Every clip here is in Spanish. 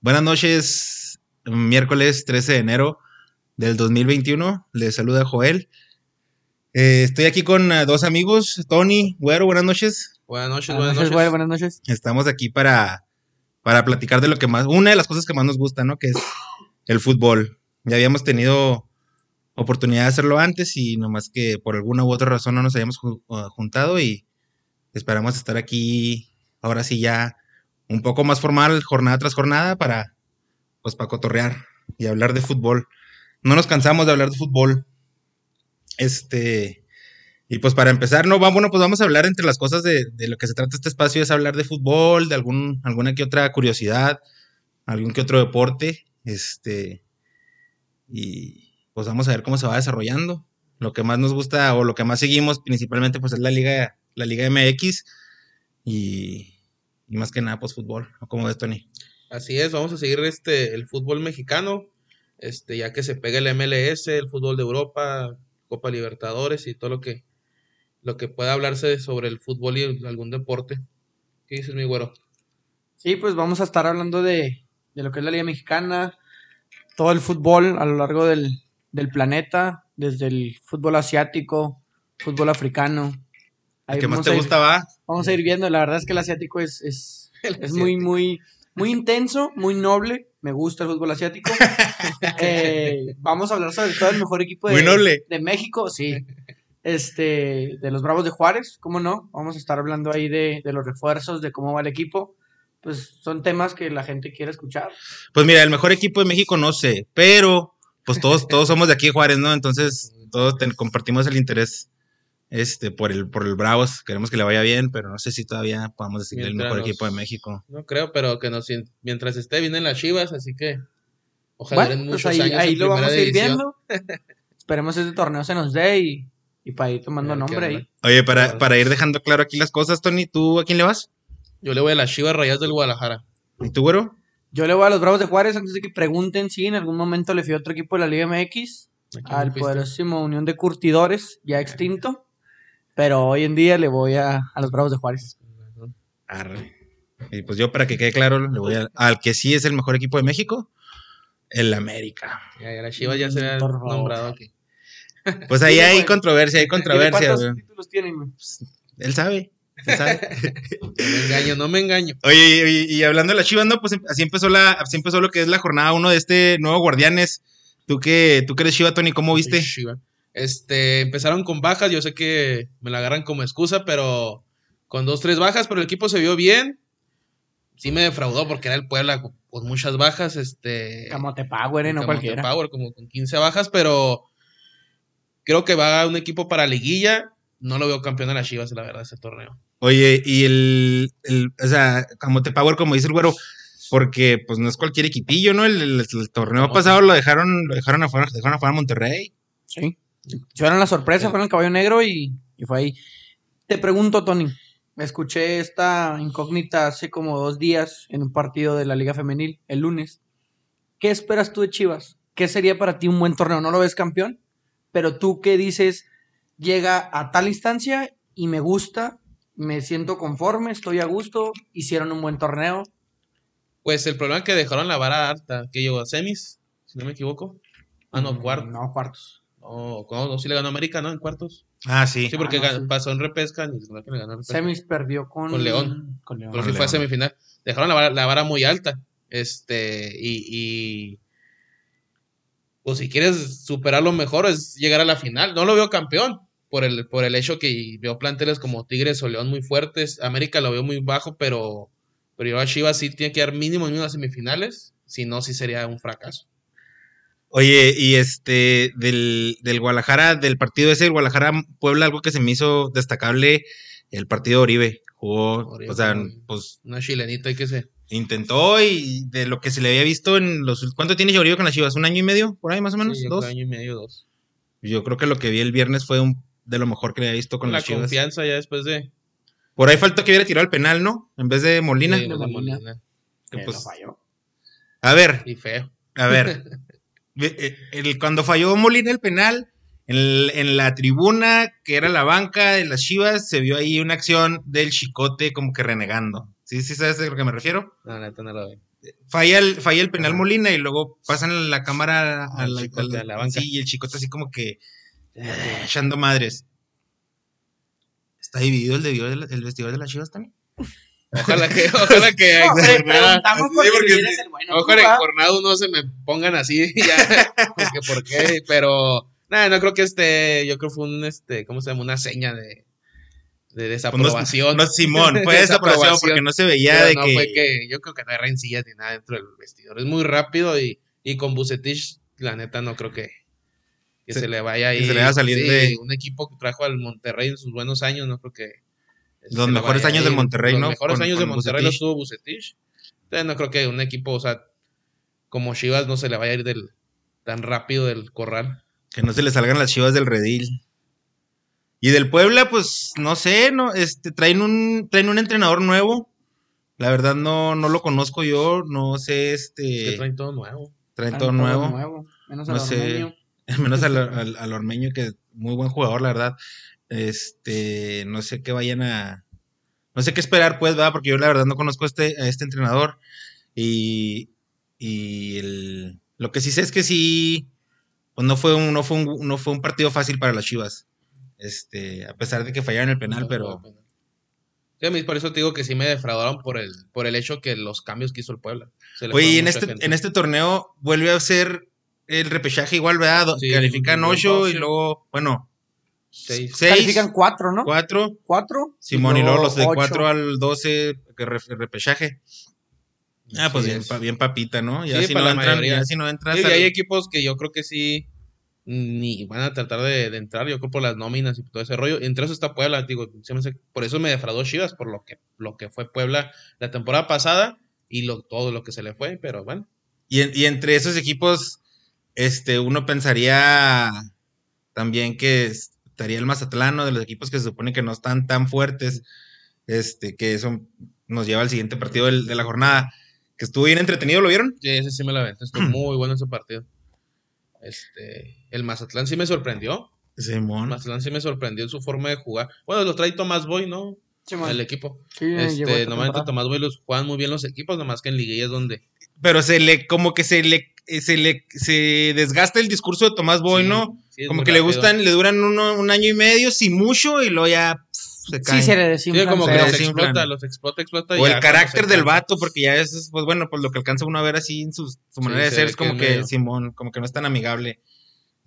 Buenas noches, miércoles 13 de enero del 2021. Les saluda Joel. Eh, estoy aquí con uh, dos amigos, Tony, Güero, buenas noches. Buenas noches, Buenas noches, buenas noches. Estamos aquí para, para platicar de lo que más, una de las cosas que más nos gusta, ¿no? Que es el fútbol. Ya habíamos tenido oportunidad de hacerlo antes y nomás que por alguna u otra razón no nos habíamos ju- uh, juntado y esperamos estar aquí ahora sí ya un poco más formal jornada tras jornada para pues para cotorrear y hablar de fútbol. No nos cansamos de hablar de fútbol. Este y pues para empezar, no, vamos, bueno, pues vamos a hablar entre las cosas de, de lo que se trata este espacio, es hablar de fútbol, de algún, alguna que otra curiosidad, algún que otro deporte, este, y pues vamos a ver cómo se va desarrollando. Lo que más nos gusta o lo que más seguimos principalmente pues es la liga, la liga MX y, y más que nada pues fútbol, ¿no? como ves Tony. Así es, vamos a seguir este el fútbol mexicano, este ya que se pega el MLS, el fútbol de Europa, Copa Libertadores y todo lo que lo que pueda hablarse sobre el fútbol y algún deporte. ¿Qué dices, mi güero? Sí, pues vamos a estar hablando de, de lo que es la Liga Mexicana, todo el fútbol a lo largo del, del planeta, desde el fútbol asiático, fútbol africano. ¿El Ahí que más te ir- gusta va? Vamos a ir viendo, la verdad es que el asiático es, es, es muy, muy, muy intenso, muy noble. Me gusta el fútbol asiático. Eh, vamos a hablar sobre todo el mejor equipo de, Muy noble. de México, sí. Este, de los Bravos de Juárez, ¿cómo no? Vamos a estar hablando ahí de, de los refuerzos, de cómo va el equipo. Pues son temas que la gente quiere escuchar. Pues mira, el mejor equipo de México no sé, pero pues todos, todos somos de aquí de Juárez, ¿no? Entonces todos compartimos el interés este, por el, por el Bravos, queremos que le vaya bien, pero no sé si todavía podamos decir el mejor nos- equipo de México. No creo, pero que nos mientras esté vienen las Chivas, así que ojalá Bueno, en pues ahí, años ahí en lo vamos a ir división. viendo. Esperemos este torneo se nos dé y, y para ir tomando nombre ahí. Oye, para, para ir dejando claro aquí las cosas, Tony, ¿tú a quién le vas? Yo le voy a las Chivas Rayas del Guadalajara. ¿Y tú, güero? Yo le voy a los Bravos de Juárez antes de que pregunten si en algún momento le fui a otro equipo de la Liga MX, ¿A quién al poderosísimo Unión de Curtidores, ya extinto. Pero hoy en día le voy a, a los Bravos de Juárez. Arre. Y pues yo, para que quede claro, le voy a- al que sí es el mejor equipo de México, el América. Ya, ya las Chivas ya se han por favor. nombrado aquí. Pues ahí hay controversia, hay controversia. ¿Cuántos güey. títulos tienen? güey? Él sabe, él sabe. No me engaño, no me engaño. Oye, y, y hablando de las Chivas, no, pues em- así empezó la, así empezó lo que es la jornada uno de este nuevo Guardianes. Tú que, tú que eres Chiva, Tony, ¿cómo viste? Chiva. Este, empezaron con bajas, yo sé que me la agarran como excusa, pero con dos, tres bajas, pero el equipo se vio bien. Sí me defraudó porque era el Puebla con, con muchas bajas, este... Camote Power, eh, no Camote cualquiera. Power, como con 15 bajas, pero creo que va un equipo para liguilla. No lo veo campeón de las Chivas, la verdad, ese torneo. Oye, y el, el o sea, Camote Power, como dice el güero, porque pues no es cualquier equipillo, ¿no? El, el- el torneo Camote. pasado lo dejaron, lo dejaron afuera, dejaron afuera a Monterrey. Sí. Fueron la sorpresa, fueron el caballo negro y, y fue ahí. Te pregunto, Tony. Escuché esta incógnita hace como dos días en un partido de la Liga Femenil, el lunes. ¿Qué esperas tú de Chivas? ¿Qué sería para ti un buen torneo? ¿No lo ves campeón? Pero tú qué dices, llega a tal instancia y me gusta, me siento conforme, estoy a gusto, hicieron un buen torneo. Pues el problema es que dejaron la vara alta, que llegó a semis, si no me equivoco. Ah, no, cuartos. No, cuartos. No, no, sí le ganó América, ¿no? En cuartos. Ah, sí. Sí, porque Ah, no, gan- sí. pasó en repesca, ni siquiera que le ganó en repesca. Semis perdió con, Con León. Con León. Pero sí fue a León. semifinal. Dejaron la vara, la vara muy alta. Este, y, y. Pues si quieres superarlo mejor es llegar a la final. No lo veo campeón. Por el, por el hecho que veo planteles como Tigres o León muy fuertes. América lo veo muy bajo, pero. Pero yo a Chivas sí tiene que dar mínimo en unas semifinales. Si no, sí sería un fracaso. Oye, y este, del, del Guadalajara, del partido ese, el Guadalajara-Puebla, algo que se me hizo destacable, el partido de Oribe. Jugó, Oribe o sea, pues Una chilenita hay que se. intentó y de lo que se le había visto en los... ¿Cuánto tiene Oribe con las Chivas? ¿Un año y medio? ¿Por ahí más o menos? Sí, ¿Dos? un año y medio, dos. Yo creo que lo que vi el viernes fue un, de lo mejor que le había visto con la las Chivas. confianza ya después de. Por ahí faltó que hubiera tirado el penal, ¿no? En vez de Molina. de Molina. Que, Que pues, falló. a ver, Y feo. a ver. Eh, el- cuando falló Molina el penal, en, el- en la tribuna, que era la banca de las Chivas, se vio ahí una acción del Chicote como que renegando. ¿Sí, sí sabes a lo que me refiero? No, neta, no lo veo. falla el, falla el penal Molina y luego pasan la cámara a Al la, Chicote, a la- a la banca. sí, y el chicote así como que eh, echando madres. ¿Está dividido el, vestidor de la- el vestidor de las chivas también? Ojalá que, ojalá que No, en jornada, sí, porque eres el bueno. ojalá tú, en ¿va? jornada no se me pongan así ya, porque por qué, pero nada, no creo que este, yo creo que fue un este, ¿cómo se llama? Una seña de, de Pues no, desaprobación. no, Simón, fue desaprobación porque no se veía Pero de no que, fue que, yo creo que no hay rencillas ni nada dentro del vestidor, es muy rápido y, y con Bucetich, la neta no creo que, que Se- se, le vaya ahí. se le vaya a salir sí, de- un equipo que trajo al Monterrey en sus buenos años, no creo que Los mejores años del ahí. Monterrey, Los ¿no? mejores Con- años de con Monterrey Bucetich. los tuvo Bucetich. Entonces no creo que un equipo, o sea, como Chivas no se le vaya a ir del tan rápido del corral. que no se le salgan las chivas del redil. Y del Puebla, pues, no sé, no, este, traen un, traen un entrenador nuevo. La verdad no, no lo conozco yo, no sé, Es que este, traen todo nuevo. traen todo nuevo. Menos No el sé. ormeño. menos al, al, al Ormeño, que es muy buen jugador, la verdad. Este, no sé qué vayan a. No sé qué esperar, pues, ¿verdad? Porque yo la verdad no conozco a este, a este entrenador. Y, y el, lo que sí sé es que sí, pues no fue un, no fue un, no fue un partido fácil para las Chivas. Este, a pesar de que fallaron el penal, No, pero no, no. Sí, a mí por eso te digo que sí me defraudaron por el, por el hecho que los cambios que hizo el Puebla. Oye, en este, gente. en este torneo vuelve a ser el repechaje igual, ¿verdad? Sí, Califican un- un 8 y luego, bueno, Seis. 6, Califican cuatro, ¿no? 4. Cuatro. Simón, y luego los de ocho. 4 al 12, que re- repechaje. Ah, pues bien, pa- bien papita, ¿no? Ya Sí, si no entran, ya si no entras Sí, y hay equipos que yo creo que sí ni van a tratar de, de entrar, yo creo por las nóminas y todo ese rollo. Entre eso está Puebla, digo, por eso me defraudó Chivas, por lo que, lo que fue Puebla la temporada pasada y lo, todo lo que se le fue, pero bueno. y, en- y entre esos equipos, este, uno pensaría también que estaría el Mazatlán, ¿no? de los equipos que se supone que no están tan fuertes, este, que eso nos lleva al siguiente partido del- de la jornada, que estuvo bien entretenido, ¿lo vieron? Sí, ese sí me la aventé, estuvo muy bueno ese partido. Este, el Mazatlán sí me sorprendió. Simón. Mazatlán sí me sorprendió en su forma de jugar. Bueno, lo trae Tomás Boy, ¿no? Simón. El equipo. Sí, Este, normalmente temporada. Tomás Boy los juegan muy bien los equipos, nomás que en liguilla es donde Pero se le, como que se le, eh, se le, se desgasta el discurso de Tomás Boy, Sí, ¿no? Sí, como que le gustan, le duran uno- un año y medio, si mucho, y luego ya pff, se caen. Sí, se le Sí, que se los explota, los explota, explota. O ya el carácter del vato, porque ya es, pues bueno, pues lo que alcanza uno a ver así en su, su manera de se ser, es como que que, medio- Simón, como que no es tan amigable.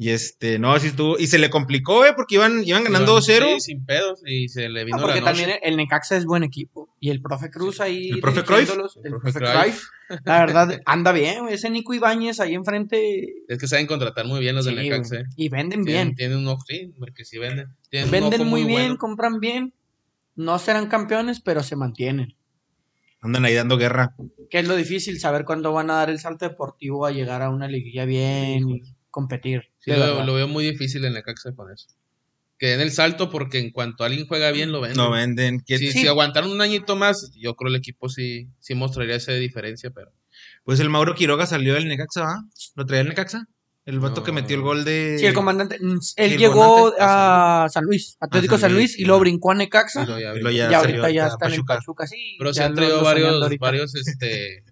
Y este, no, sí estuvo, y se le complicó, eh, porque iban, iban ganando Iban- 2-0. Sí, sin pedos, y se le No, vino porque la noche. también el Necaxa es buen equipo. Y el profe Cruz ahí. ¿El profe Cruyff? dirigiéndolos, El El profe profe Cruyff. Cruyff. La verdad, anda bien. Ese Nico Ibáñez ahí enfrente. Es que saben contratar muy bien los sí, de Necaxa. eh. y venden Tienen, bien. tienen un ojo, sí, porque sí venden. Tienen Venden muy bien, bueno. compran bien. No serán campeones, pero se mantienen. Andan ahí dando guerra. Que es lo difícil, saber cuándo van a dar el salto deportivo a llegar a una liguilla bien y competir. Sí, lo, lo veo muy difícil en Necaxa con eso. Que den el salto porque en cuanto alguien juega bien, lo venden. No venden. ¿Quién- Si, Sí. si aguantaron un añito más, yo creo el equipo sí, sí mostraría esa diferencia, pero Pues el Mauro Quiroga salió del Necaxa, ¿va? ¿Lo traía el Necaxa? El vato No. que metió el gol de. Sí, el comandante. mm, Él el llegó a San Luis, Atlético San San Luis, Luis, y luego brincó a Necaxa. y lo ya- Y luego Y ya ahorita ya está en el Pachuca. Pachuca, sí. Pero se han traído varios, varios, este,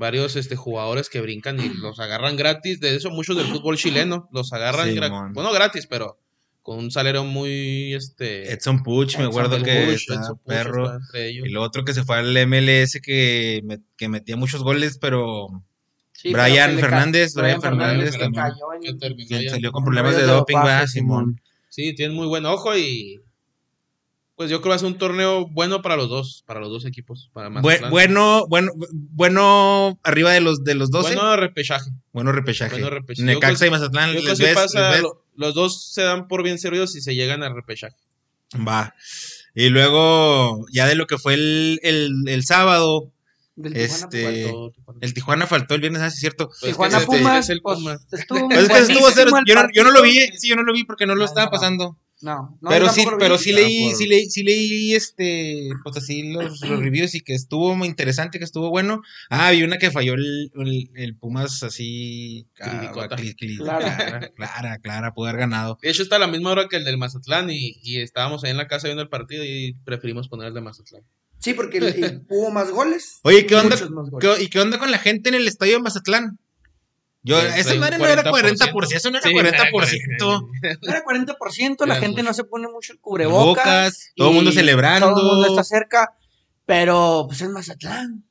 varios este, jugadores que brincan y los agarran gratis. De eso, muchos del fútbol chileno los agarran Sí, gra- mon. bueno, gratis, pero con un salario muy, este, Edson Puch, me acuerdo Puch, que Push, está Push perro. está entre ellos. Y lo otro que se fue al MLS que, que metía muchos goles, pero Sí, Brian Fernández, Brian Fernández también. cayó en- Que que salió con problemas de doping, va, Simón. Sí, tienen muy buen ojo y pues yo creo que va a ser un torneo bueno para los dos, para los dos equipos, para Mazatlán. bueno, bueno, bueno, arriba de los de los 12. Bueno, Bueno repechaje. repechaje. bueno repechaje. Necaxa creo- y Mazatlán, Yo ¿les que sí ves? pasa, ¿Les ves? lo- los dos se dan por bien servidos y se llegan al repechaje. Va. Y luego, ya de lo que fue el, el, el sábado, del Tijuana, este, pues, Faltó- faltó- el Tijuana faltó el viernes, ah, sí es cierto. Pues es Tijuana este Pumas, es el pues, Puma. estuvo Es que estuvo buenísimo cero, yo no, yo no lo vi, sí, yo no lo vi porque no lo Ah, estaba no. pasando. No, no, pero sí, pero sí Ah, leí, por- sí leí, sí leí este, pues así los, los reviews y que estuvo muy interesante, que estuvo bueno. Ah, vi una que falló el, el, el Pumas así, ah, cli- cli- Clara. clara, clara, clara, pudo haber ganado. De hecho, está a la misma hora que el del Mazatlán y, y estábamos ahí en la casa viendo el partido y preferimos poner el de Mazatlán. Sí, porque hubo más goles. Oye, ¿qué onda? Muchos más goles. ¿Qué- ¿Y qué onda con la gente en el estadio de Mazatlán? Yo, esa hay un madre no era 40%. 40%, eso no era Sí, 40%. No era 40%, la Era gente no mucho. se pone mucho el cubrebocas. Bocas, todo el mundo celebrando. Todo el mundo está cerca, pero pues es Mazatlán.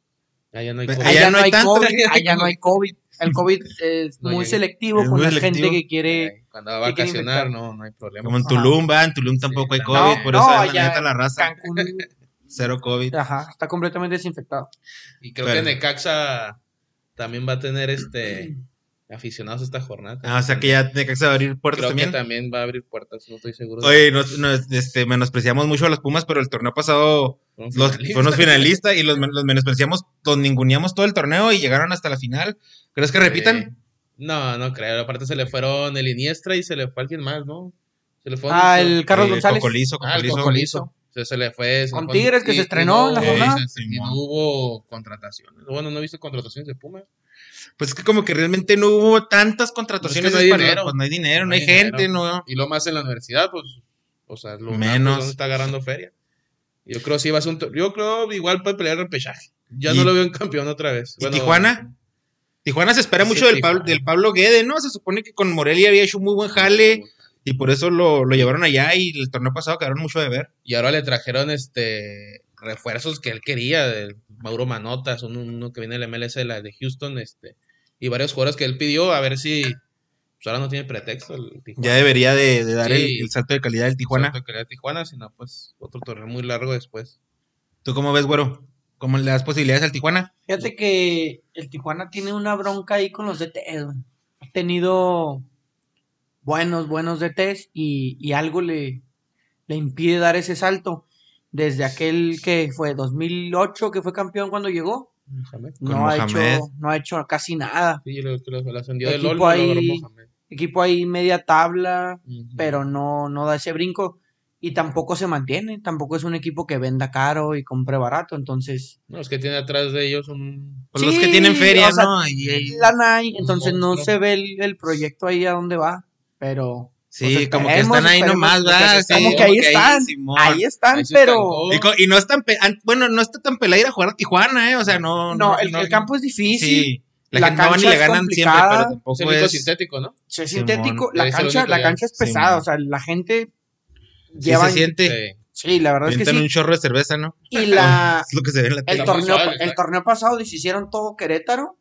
Allá no hay Allá COVID. Allá, no no hay. COVID, allá no hay COVID. El COVID es No muy selectivo Es con muy la selectivo. gente que quiere Cuando va a ¿Qué quiere vacacionar, no, no hay problema. Como en. Tulum, va, en Tulum tampoco Sí, hay no, COVID, por eso no, es la neta la raza. Cancún. Cero COVID. Ajá, está completamente desinfectado. Y creo Pero- que Necaxa también va a tener este aficionados esta jornada. Ah, o sea que ya Necaxa va a abrir puertas creo también. que también va a abrir puertas, no estoy seguro. Oye, no, no, este, menospreciamos mucho a los Pumas, pero el torneo pasado Fueron los, finalistas. fueron los finalistas y los, los menospreciamos, los ninguneamos todo el torneo y llegaron hasta la final. ¿Crees que repitan? Sí. No, no creo. Aparte se le fueron el Iniestra y se le fue alguien más, ¿no? Se le fue Ah, el Carlos Eh, González. Cocolizo, Ah, el Cocolizo. Cocolizo. O sea, se le fue. se Con fue- Tigres, que y- se y estrenó no en la jornada. Y no hubo contrataciones. Bueno, no he visto contrataciones de Pumas. Pues es que como que realmente no hubo tantas contrataciones. Pues es que no hay dinero. Pues no hay dinero, no, No hay hay gente, dinero. no. Y lo más en la universidad, pues. O sea, lo Menos. está agarrando feria. Yo creo sí va a ser un. Yo creo igual puede pelear el repechaje. Ya ¿Y- no lo veo en campeón otra vez. ¿Y Bueno, Tijuana? Tijuana se espera Sí, mucho del. Pablo, del Pablo Guede, ¿no? Se supone que con Morelia había hecho un muy buen jale y por eso lo, lo llevaron allá y el torneo pasado quedaron mucho de ver. Y ahora le trajeron este refuerzos que él quería, de Mauro Manotas, uno, uno que viene del MLS de la de Houston, este, y varios jugadores que él pidió, a ver si pues ahora no tiene pretexto el Tijuana. Ya debería de, de dar el, Sí. el salto de calidad del Tijuana. Santo que le da Tijuana, sino pues otro torneo muy largo después. ¿Tú cómo ves, güero? ¿Cómo le das posibilidades al Tijuana? Fíjate que el Tijuana tiene una bronca ahí con los DTs. Ha tenido buenos, buenos DTs y, y algo le, le impide dar ese salto. Desde aquel que fue 2008, que fue campeón cuando llegó, Mohamed. No ha, hecho, no ha hecho casi nada. Sí, lo que lo, lo ascendió del Equipo lo ahí-. Equipo ahí media tabla, pero no, no da ese brinco. Y tampoco se mantiene, tampoco es un equipo que venda caro y compre barato. Entonces, No, es que tiene atrás de ellos un... Pues los Sí, que tienen feria, o sea, ¿no? Y- y- lana entonces no se ve el, el proyecto ahí a dónde va. Pero sí, pues como que están ahí nomás, que ¿verdad? se- como que ahí están, Simón. ahí están, Ahí pero estancó. Y, no es tan, pe- an- bueno, no está tan pelada ir a jugar a Tijuana, ¿eh? O sea, no. no, el, el campo es difícil. Sí. La, la gente no cancha le es ganan siempre, pero tampoco es. sintético, ¿no? Sí, es Simón. sintético. La Es el cancha, la cancha es Simón. pesada, o sea, la gente Sí lleva. se siente. Sí. La verdad es que sí. un chorro de cerveza, ¿no? Y la, Es lo que se ve en la el, torneo, el torneo pasado deshicieron todo Querétaro.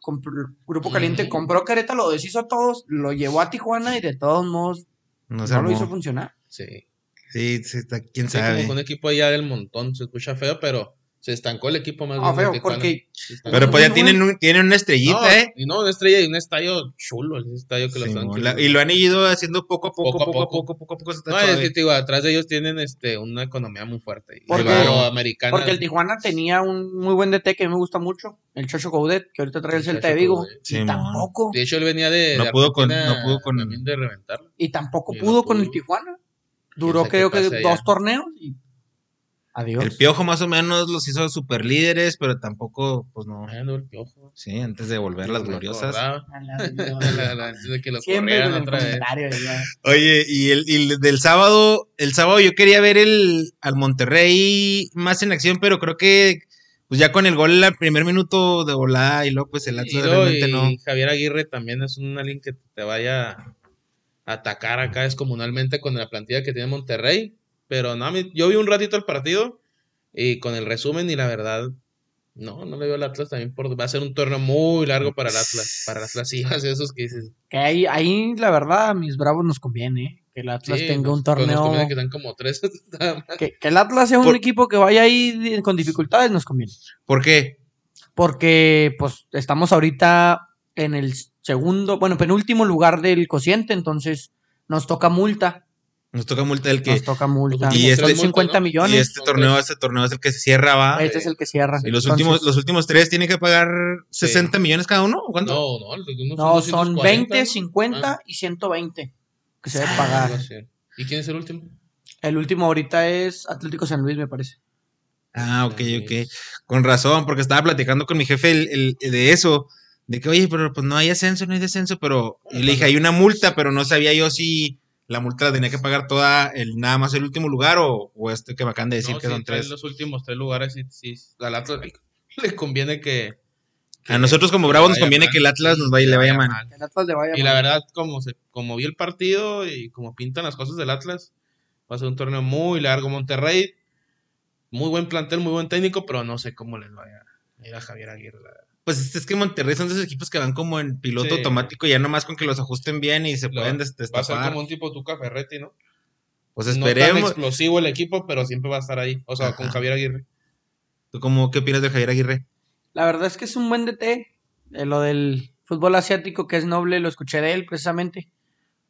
Grupo Caliente compró Querétaro, lo deshizo a todos, lo llevó a Tijuana y de todos modos No lo hizo funcionar. Sí. Sí, sí, está- quién Sí, como sabe. con un equipo allá del montón, se escucha feo, pero se estancó el equipo más Ah, bien feo, porque. Pero pues ya tienen, un- tienen una estrellita, no, ¿eh? Y no, una estrella y un estadio chulo, ese estadio que lo están Simón, la- y lo han ido haciendo poco a poco, Poco a poco a poco. poco, poco a poco. No, es que te digo, atrás de ellos tienen este una economía muy fuerte. Porque- americana. Porque el Tijuana tenía un muy buen DT que a mí me gusta mucho, el Chocho Coudet, que ahorita trae el El Celta de Chacho Vigo. Y tampoco, De hecho, él venía de. No de pudo con- no pudo con- También de reventarlo. y tampoco Y no pudo con el pudo. Tijuana. Duró creo que dos torneos y adiós. El Piojo más o menos los hizo super líderes, pero tampoco, pues no. Ah, no, el piojo. Sí, antes de volver las gloriosas. Antes de que corrieran otra vez. Oye, y el, y el del sábado, el sábado yo quería ver el al Monterrey más en acción, pero creo que pues ya con el gol al primer minuto de volada y luego pues el Y, Atlas luego, realmente y no. Javier Aguirre también es un alguien que te vaya a atacar acá descomunalmente con la plantilla que tiene Monterrey. Pero no, a mí- yo vi un ratito el partido y con el resumen y la verdad, no, no le veo al Atlas también por, va a ser un torneo muy largo para el Atlas, para las Chivas, esos que dices. Que ahí, ahí, la verdad, a mis bravos nos conviene ¿eh? que el Atlas sí, tenga un nos torneo. que están como tres. Que, que el Atlas sea un equipo que vaya ahí con dificultades nos conviene. ¿Por qué? Porque, pues, estamos ahorita en el segundo, bueno, penúltimo lugar del cociente, entonces nos toca multa. Nos toca multa el que Nos toca multa. Y este- Son 50 ¿no? millones. y este torneo, este torneo es el que se cierra, va. Este es el que cierra. Y los Entonces, últimos, los últimos tres tienen que pagar 60 millones cada uno. ¿o ¿Cuánto? No, no, No, son 240, 20, ¿no? 50 Ah, y 120 que se debe algo pagar. ¿Y quién es el último? El último ahorita es Atlético San Luis, me parece. Ah, ok, ok. Con razón, porque estaba platicando con mi jefe el, el- de eso. De que, oye, pero pues no hay ascenso, no hay descenso, pero y le dije, hay una multa, pero no sabía yo si la multa la tenía que pagar toda el nada más el último lugar o, o este que me acaban de decir No, que sí, son tres. los últimos tres lugares, sí, sí. Al Atlas le- le conviene que. que- A nosotros como Bravos nos conviene mal, que el Atlas nos vaya, le vaya mal. El Atlas le vaya Y mal. la verdad, como, se, como vi el partido y como pintan las cosas del Atlas, va a ser un torneo muy largo. Monterrey, muy buen plantel, muy buen técnico, pero no sé cómo les vaya a ir a Javier Aguirre. la verdad. Pues es que Monterrey son de esos equipos que van como en piloto Sí. automático, ya nomás con que los ajusten bien y se Lo- pueden des- Va a ser destapar. como un tipo Tuca Ferretti, ¿no? Pues No tan esperemos. explosivo el equipo, pero siempre va a estar ahí. O sea, con. Javier Aguirre. ¿Tú cómo, qué opinas de Javier Aguirre? La verdad es que es un buen DT. Eh, lo del fútbol asiático que es noble, lo escuché de él precisamente.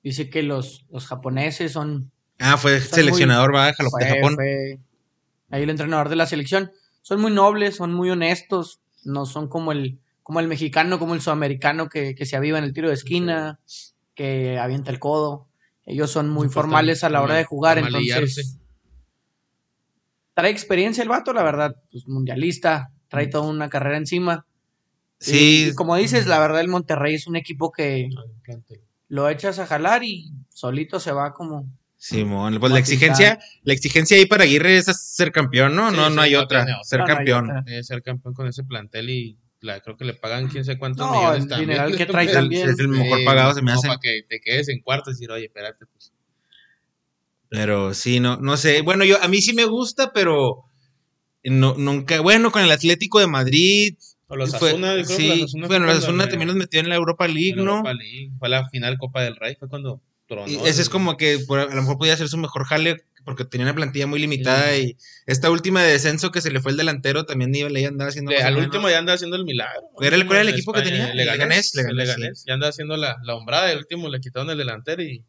Dice que los, los japoneses son... Ah, fue Son seleccionador, va, Jalo- de fue- Japón. fue ahí el entrenador de la selección. Son muy nobles, son muy honestos. No son como el, como el mexicano, como el sudamericano que, que se aviva en el tiro de esquina, que avienta el codo. Ellos son muy Pues formales a la hora de jugar, entonces... Trae experiencia el vato, la verdad. Pues mundialista, trae toda una carrera encima. Sí, Y, y como dices, la verdad, el Monterrey es un equipo que lo echas a jalar y solito se va como. Simón, pues la exigencia, la exigencia ahí para Aguirre es ser campeón, ¿no? Sí, no, sí, no hay no otra. tiene. Ser No, no hay campeón. otra. Ser campeón con ese plantel y la, creo que le pagan quién sé cuántos No, millones el también. que trae Es el- también. es el mejor Eh, pagado, se me no, hace. Para que te quedes en cuarto y decir, oye, espérate, pues. Pero sí, no, no sé. Bueno, yo, a mí sí me gusta, pero no, nunca, bueno, con el Atlético de Madrid. O los fue- Asuna, yo creo que sí, los Asuna bueno, los Asuna también los metió en la Europa League, en ¿no? Europa League, Fue la final Copa del Rey, fue cuando tronó. Y ese es como que por- a lo mejor podía ser su mejor jale porque tenía una plantilla muy limitada y esta última de descenso que se le fue el delantero también iba le andaba haciendo al último ya anda haciendo el milagro. ¿Era el- cuál era el equipo que tenía? Leganés. Leganés, Leganés, Leganés. Ya anda haciendo la, la hombrada. El último le quitaron el delantero y.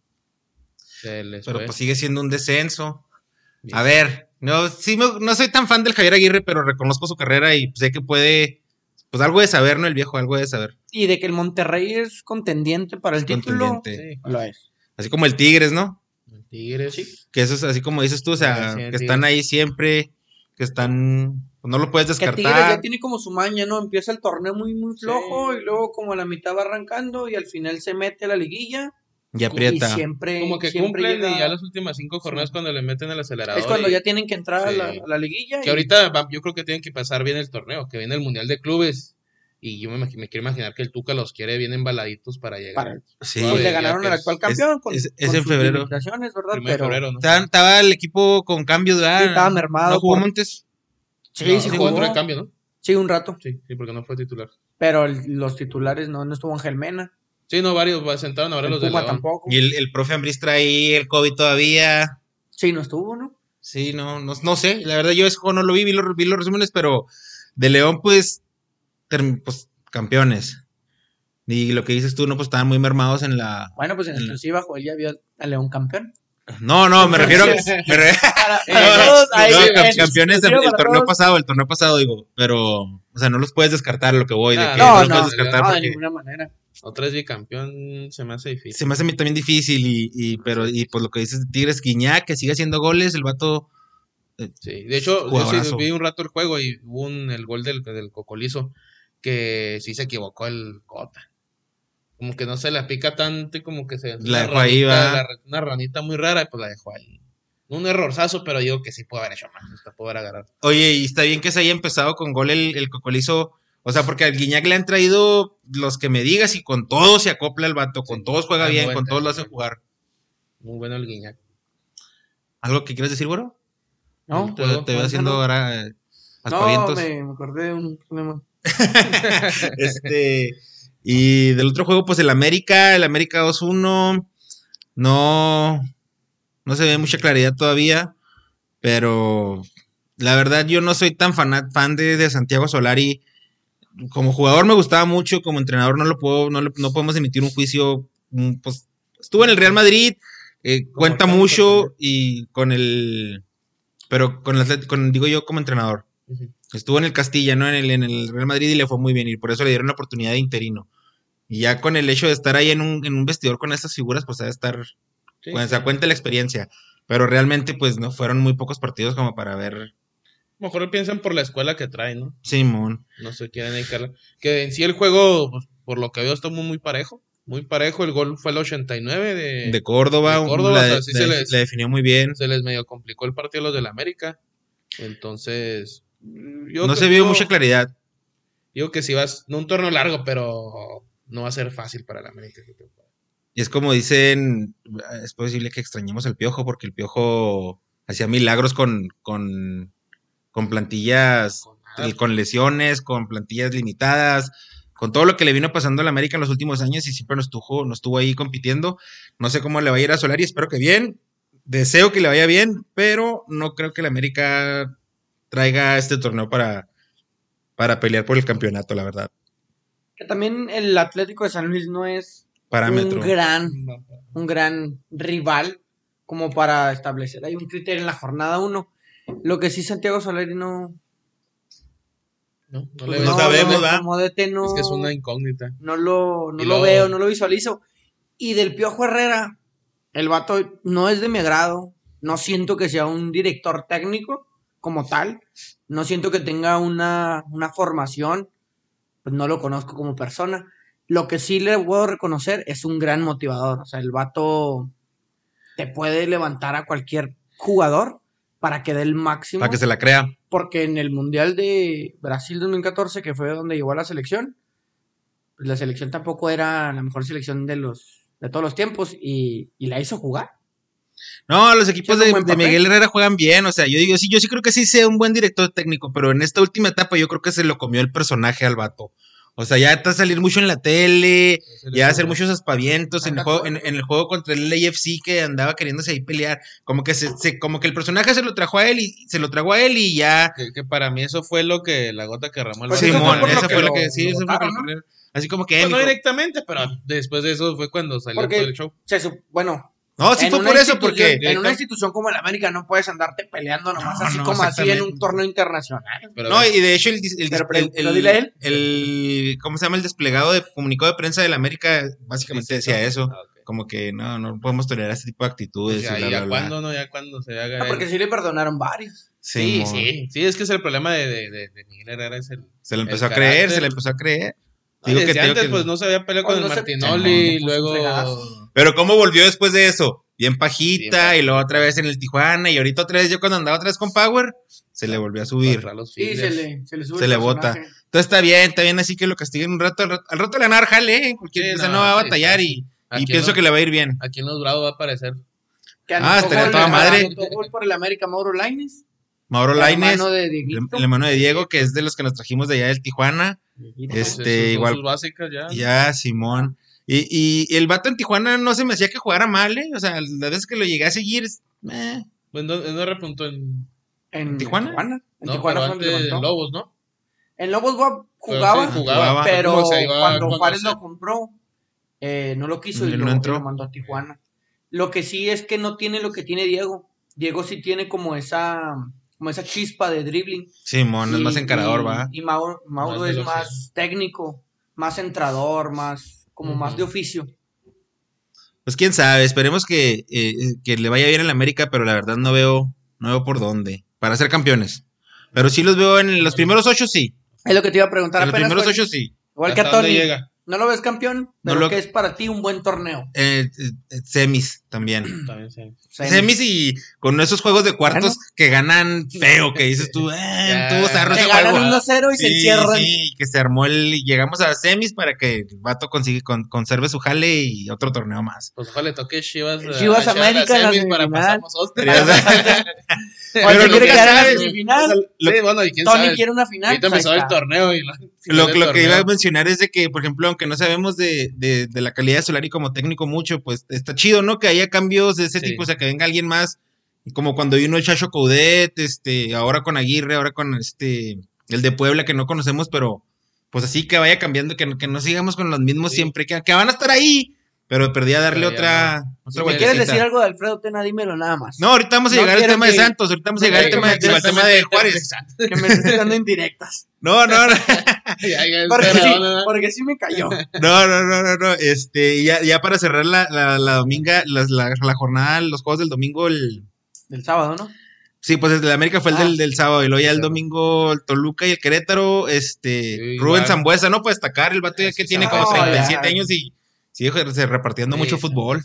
Se les pero fue. pues sigue siendo un descenso. Bien. A ver, no, sí me- no soy tan fan del Javier Aguirre, pero reconozco su carrera y sé que puede, pues algo de saber, ¿no? El viejo, algo de saber. Y de que el Monterrey es contendiente para el título. Contendiente. Sí, Lo es. Así como el Tigres, ¿no? el Tigres. Que eso es así como dices tú, o sea, Sí, sí, que sí. están ahí siempre, que están, pues no lo puedes Que Tigres descartar. ya tiene como su maña, ¿no? Empieza el torneo muy, muy flojo y luego como a la mitad va arrancando y al final se mete a la liguilla. Y aprieta. Y siempre. Como que siempre cumplen llega- y ya las últimas cinco jornadas Sí. cuando le meten el acelerador. Es cuando y- ya tienen que entrar a, la, Sí. a la liguilla. Que y- ahorita yo creo que tienen que pasar bien el torneo, que viene el Mundial de Clubes. Y yo me, me quiero imaginar que el Tuca los quiere bien embaladitos para llegar. Para- Sí. pues, le ganaron al actual campeón con, es- es con en sus febrero. ¿verdad? Primero de Pero febrero, ¿no? Estaba, estaba el equipo con cambio de sí, estaba mermado. ¿No jugó por- Montes? Sí, No, sí sí jugó. en cambio, ¿no? Sí, un rato. Sí, sí, porque no fue titular. Pero el- los titulares no, no estuvo Ángel Mena. Sí, no, varios va- sentaron ahora El los de Puma León. tampoco. Y el, el profe Ambris trae ahí el COVID todavía. Sí, no estuvo, ¿no? Sí, no, no, no sé. La verdad, yo ese juego no lo vi, vi los, vi los resúmenes, pero de León, pues, pues, campeones. Y lo que dices tú, no, pues estaban muy mermados en la. Bueno, pues en En la- exclusiva, Joel ya vio a León campeón. No, no, me refiero. me re- Para, No, para no, todos, no, campeones del torneo todos. pasado, el torneo pasado, digo, pero, o sea, no los puedes descartar lo que voy, de Ah, que No, no, los no, puedes descartar no, de porque ninguna manera. Otra vez bicampeón se me hace difícil. se me hace a mí también difícil y, y pero, y pues lo que dices de Tigres Guiñac, que sigue haciendo goles, el vato, Sí, de hecho, yo sí vi un rato el juego y hubo un, el gol del, del Cocolizo que sí se equivocó el Cota. Como que no se la pica tanto y como que se... La dejó ahí, va. la- una ranita muy rara y pues la dejó ahí. Un errorzazo, pero digo que sí puede haber hecho más. Hasta poder agarrar. Oye, y está bien que se haya empezado con gol el, el Cocolizo. O sea, porque al Guiñac le han traído los que me digas y con todos se acopla el vato, con Sí. todos juega bien, buen con todos lo hace jugar. Muy bueno el Guiñac. ¿Algo que quieres decir, güero? ¿No? Te, te veo Cuéntanos. haciendo ahora eh, No, me, me acordé de un problema. este, y del otro juego, pues el América, el América 2-1. No, no se ve mucha claridad todavía, pero la verdad yo no soy tan fanat- fan de, de Santiago Solari. Como jugador me gustaba mucho, como entrenador no lo puedo, no, le- no podemos emitir un juicio. mm, Pues estuvo en el Real Madrid, eh, cuenta mucho y con el, pero con el con, digo yo como entrenador. Estuvo en el Castilla, ¿no? En el, en el Real Madrid y le fue muy bien y por eso le dieron la oportunidad de interino. Y ya con el hecho de estar ahí en un, en un vestidor con estas figuras, pues ha de estar, Sí, pues, sí. se cuenta la experiencia. Pero realmente, pues, no fueron muy pocos partidos como para ver mejor piensan por la escuela que traen, ¿no? Simón. No se quieren dedicar. Que en sí el juego, pues, por lo que veo, está muy, muy parejo. Muy parejo, el gol fue el 89 de... De Córdoba, de Córdoba, la, o sea, sí se les- la definió muy bien. Se les medio complicó el partido a los del América. Entonces... yo No se vio mucha claridad. Digo que si vas... No un torneo largo, pero no va a ser fácil para el América. Y es como dicen, es posible que extrañemos al Piojo, porque el Piojo hacía milagros con, con, con plantillas, Con nada. con lesiones, con plantillas limitadas, con todo lo que le vino pasando al América en los últimos años y siempre nos estuvo, nos estuvo ahí compitiendo. No sé cómo le va a ir a Solari, espero que bien. Deseo que le vaya bien, pero no creo que el América traiga este torneo para, para pelear por el campeonato, la verdad. Que también el Atlético de San Luis no es Parámetro. un gran, un gran rival como para establecer. Hay un criterio en la jornada 1. Lo que sí Santiago Solari no... No, no pues le no sabemos, no le- ¿verdad? como DT no, Es que es una incógnita. no lo, no veo, no lo visualizo. Y del Piojo Herrera, el vato no es de mi agrado. No siento que sea un director técnico como tal. No siento que tenga una, una formación. Pues no lo conozco como persona. Lo que sí le puedo reconocer es un gran motivador. O sea, el vato te puede levantar a cualquier jugador para que dé el máximo. Para que se la crea. Porque en el Mundial de Brasil 2014, que fue donde llegó a la selección, pues la selección tampoco era la mejor selección de los de todos los tiempos y, y la hizo jugar. No, los equipos de. Miguel Herrera juegan bien, o sea, yo digo, sí, yo sí creo que sí sea un buen director técnico, pero en esta última etapa yo creo que se lo comió el personaje al vato. O sea, ya está a salir mucho en la tele, ya hacer muchos aspavientos en el, juego, en, en el juego contra el LAFC que andaba queriéndose ahí pelear. Como que se, se- como que el personaje se lo trajo a él y se lo tragó a él y ya. Que, que para mí eso fue lo que la gota que ramó el Pues Simón, por lo eso que fue lo lo- que sí, lo eso fue votaron, lo que- ¿no? Así como que. Pues no directamente, pero después de eso fue cuando salió Porque- todo el show. Se bueno, No, sí en fue por eso, porque. en una institución como el América no puedes andarte peleando nomás No, así no, como así en un torneo internacional. Pero No, y de hecho el, el, Pero dis- pre- el- pero el- dile a él. el- ¿cómo se llama? El desplegado de comunicado de prensa del América básicamente decía eso, Ah, como que no, no podemos tolerar ese tipo de actitudes. Pues y ya, bla, ya bla, bla. cuando no, ya cuando se haga. No, porque el- sí le perdonaron varios. Sí, sí, sí, es que es el problema de, de, de, de Miguel Herrera, es el. Se le empezó El a creer, se le empezó a creer. Ah, Digo que- desde antes, que- pues no se había peleado con el Martinoli, luego. Pero cómo volvió después de eso? Bien pajita Bien y luego otra vez en el Tijuana y ahorita otra vez yo cuando andaba otra vez con Power se le volvió a subir. Sí, se le, se le sube Se el le bota. Entonces está bien, está bien así que lo castiguen un rato. Al rato, al rato le van a dar jale, ¿eh? Cualquier Sí, cosa no, no va a batallar sí. y, y pienso no- que le va a ir bien. Aquí en los Bravos va a aparecer. Que Ah, estaría toda madre. gol por el América Mauro Laines. Mauro el Laines, hermano de el, Dieguito. el hermano de Diego, que es de los que nos trajimos de allá del Tijuana. Dieguito. Este, igual- sus básicas ya. Ya, Simón. Y, y, el vato en Tijuana no se me hacía que jugara mal, ¿eh? O sea, las veces que lo llegué a seguir, eh, Pues no, repuntó en. ¿En Tijuana? En No, Tijuana pero fue donde antes levantó. Lobos, ¿no? En Lobos Pero jugaba, sí, jugaba. Jugaba. pero cuando. Juárez lo compró, eh, no lo quiso y lo, no entró. y lo mandó a Tijuana. Lo que sí es que no tiene lo que tiene Diego. Diego sí tiene como esa, como esa chispa de dribbling. Simón es Y- más encarador, y- va. Y Mauro, Mauro Más es más técnico, más entrador, más, como más de oficio. Pues quién sabe, esperemos que, eh, que le vaya bien en la América, pero la verdad no veo, no veo por dónde. Para ser campeones. Pero sí los veo en los primeros ocho, sí. Es lo que te iba a preguntar En los primeros fue- ocho, sí. igual que a ¿Hasta dónde Tony. llega? No lo ves campeón, No pero lo- que es para ti un buen torneo. Eh, eh, eh, semis también. También sí. Semis. Semis y con esos juegos de cuartos Bueno. que ganan feo, que dices tú, eh, zarro Que ese ganan juego. 1-0 y se Sí, encierran. sí, que se armó el. Llegamos a semis para que el vato consigue, con- conserve su jale y otro torneo más. Pues ojalá le toque Chivas. Chivas a América la semis para. Oye, Pero quiere nunca quedar en la sabes. semifinal. Lo- Sí, bueno, y quién Tony sabe. quiere una final. Ahorita pues empezó ahí el torneo y la final Lo, lo que iba a mencionar es de que, por ejemplo, aunque no sabemos de, de, de la calidad de Solari como técnico mucho, pues está chido, ¿no? Que haya cambios de ese Sí. tipo, o sea, que venga alguien más, como cuando vino el Chacho Coudet, este, ahora con Aguirre, ahora con este, el de Puebla que no conocemos, pero pues así que vaya cambiando, que, no- que no sigamos con los mismos Sí. siempre, que, que van a estar ahí, pero perdí a darle Pero otra, otra Si quieres decir algo de Alfredo Tena, dímelo nada más. No, ahorita vamos a No llegar al tema de Santos, ahorita vamos a llegar al tema, de, al tema de Juárez. Que me estés dando indirectas. No, no, no. Porque sí, porque sí me cayó. No, no, no, no, no. Este, ya, ya para cerrar la, la, la dominga, la, la jornada, los juegos del domingo, el. Del sábado, ¿no? Sí, pues el de América fue el Ah. del, del sábado, y luego ya el domingo el Toluca y el Querétaro, este, Sí, Rubén. Zambuesa, ¿no? Para destacar, el vato ya que tiene como No, 37 ya. años y, sigue repartiendo Sí, mucho sí. fútbol.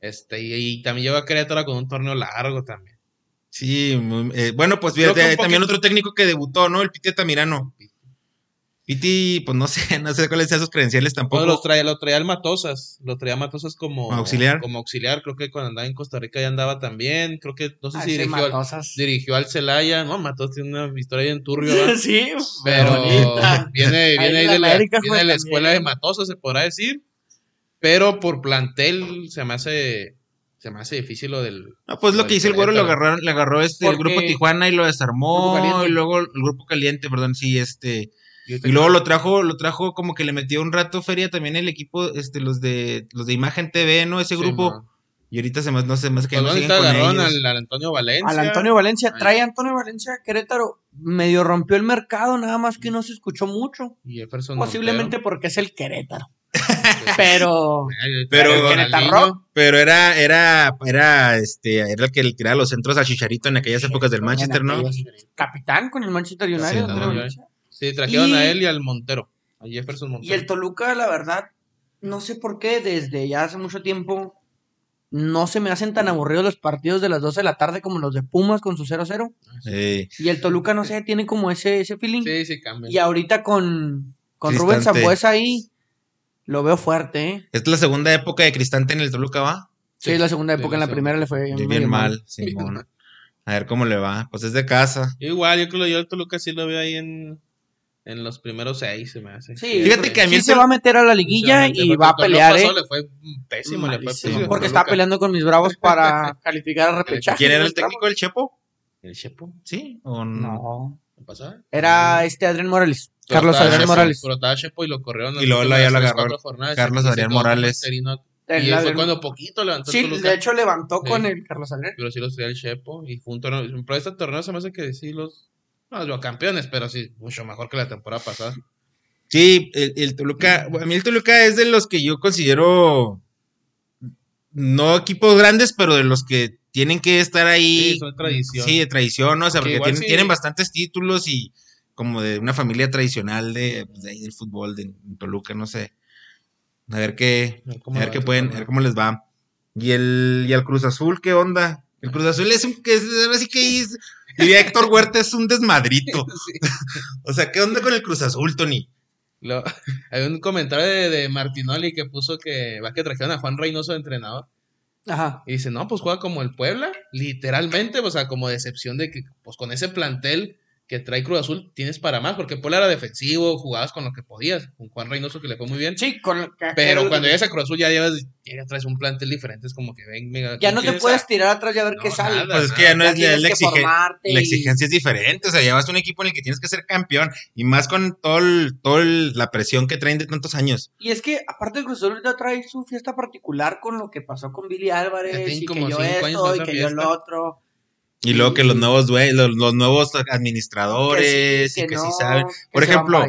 Este, y, y también llegó a Querétaro con un torneo largo también. Sí, eh, bueno, pues un también otro técnico que debutó, ¿no? El Piti Tamirano. Piti, pues no sé, no sé cuáles sean sus credenciales tampoco. Bueno, los traía, lo traía el Matosas, lo traía Matosas como Como auxiliar. Como auxiliar, creo que cuando andaba en Costa Rica ya andaba también, creo que no sé Ah, si dirigió al, Matosas. dirigió al Celaya, no, Matosas tiene una historia bien turbia, ¿verdad? sí, pero bonita. viene, Ahí viene ahí de la, América viene de la escuela de Matosas, se podrá decir, pero por plantel se me hace se me hace difícil lo del Ah, pues lo lo que hizo el güero, lo agarró, le agarró este, el grupo Tijuana y lo desarmó, y luego el grupo caliente, perdón, sí, este, Y luego lo trajo, lo trajo como que le metió un rato feria también el equipo, este, los de, los de Imagen TV, ¿no? Ese Sí, grupo. Y ahorita se más, no sé, más que Pues no agarraron ellos. al, al Antonio Valencia. Al Antonio Valencia, Ay. trae a Antonio Valencia a Querétaro. Medio rompió el mercado, nada más que no se escuchó mucho. y Jefferson Posiblemente porque es el Querétaro. Pero Pero-. Ronaldinho. Pero era, era, era, este, era el que le tiraba los centros a Chicharito en aquellas épocas del Manchester, ¿no? capitán con el Manchester United. Sí, no. Sí, trajeron Y- a él y al Montero. A Jefferson Montero. Y el Toluca, la verdad, no sé por qué, desde ya hace mucho tiempo, no se me hacen tan aburridos los partidos de las 12 de la tarde como los de Pumas con su 0-0. Sí. Y el Toluca, no sé, tiene como ese, ese feeling. Sí, sí, cambia. Y ahorita con, con Rubén. Zambuesa ahí, lo veo fuerte, ¿eh? Es la segunda época de Cristante en el Toluca, ¿va? Sí, es la segunda época, en la primera le fue Bien, mal, Simón. A ver cómo le va. Pues es de casa. Igual, yo creo que yo el Toluca sí lo veo ahí en, en los primeros seis, se me hace. Sí, Fíjate que a mí sí se va a meter a la liguilla y va a pelear, ¿eh? pasado le fue pésimo, le fue pésimo. porque está peleando con mis bravos para calificar a repechaje. ¿Quién era el técnico del Chepo? ¿El Chepo? ¿Sí? ¿O no? No. ¿Qué pasaba? Era este Adrián Morales. Pero Carlos Adrián Chepo, Morales. Pero estaba Chepo y lo corrieron. Y luego ya lo últimas agarró tres, cuatro jornadas, Carlos Adrián Morales. El Y fue Adrián- cuando poquito levantó el Sí, de hecho levantó Sí. con el Carlos Adrián. Pero sí los traía el Chepo y torneo. Pero este torneo se me hace que sí los. No los campeones, pero sí, mucho mejor que la temporada pasada. Sí, el, el Toluca, a mí el Toluca es de los que yo considero no equipos grandes, pero de los que tienen que estar ahí. Sí, son tradición. Sí, de tradición, ¿no? O sea, Porque tienen, sí- tienen bastantes títulos y como de una familia tradicional de, pues, de ahí del fútbol de Toluca, no sé. A ver qué, A ver a qué pueden, a ver cómo les va. Y el, y el Cruz Azul, ¿qué onda? El Cruz Azul es un, que es, ahora sí que es, diría Héctor Huerta, es un desmadrito. Sí. O sea, ¿qué onda con el Cruz Azul, Tony? Lo- hay un comentario de, de Martinoli que puso que va que trajeron a Juan Reynoso de entrenador. Ajá. Y dice, no, pues juega como el Puebla, literalmente, o sea, como decepción de que, pues con ese plantel que trae Cruz Azul, tienes para más, porque Puebla era defensivo, jugabas con lo que podías, con Juan Reynoso que le fue muy bien. Sí, con lo que- Pero cuando llegas a Cruz Azul ya llevas, ya traes un plantel diferente, es como que ven, mega, ya no te ¿quién puedes es? tirar atrás y a ver No, qué sale. nada. Pues es que ya no Ya es la, tienes la que exige- formarte la y- exigencia es diferente. O sea, llevas un equipo en el que tienes que ser campeón. Y más con todo, el- todo el- la presión que traen de tantos años. Y es que, aparte el Cruz Azul ahorita trae su fiesta particular con lo que pasó con Billy Ya Álvarez y que yo esto y que yo lo otro. Y luego que los nuevos due- los, los nuevos Que administradores sí, y que sí no, saben. que Por ejemplo.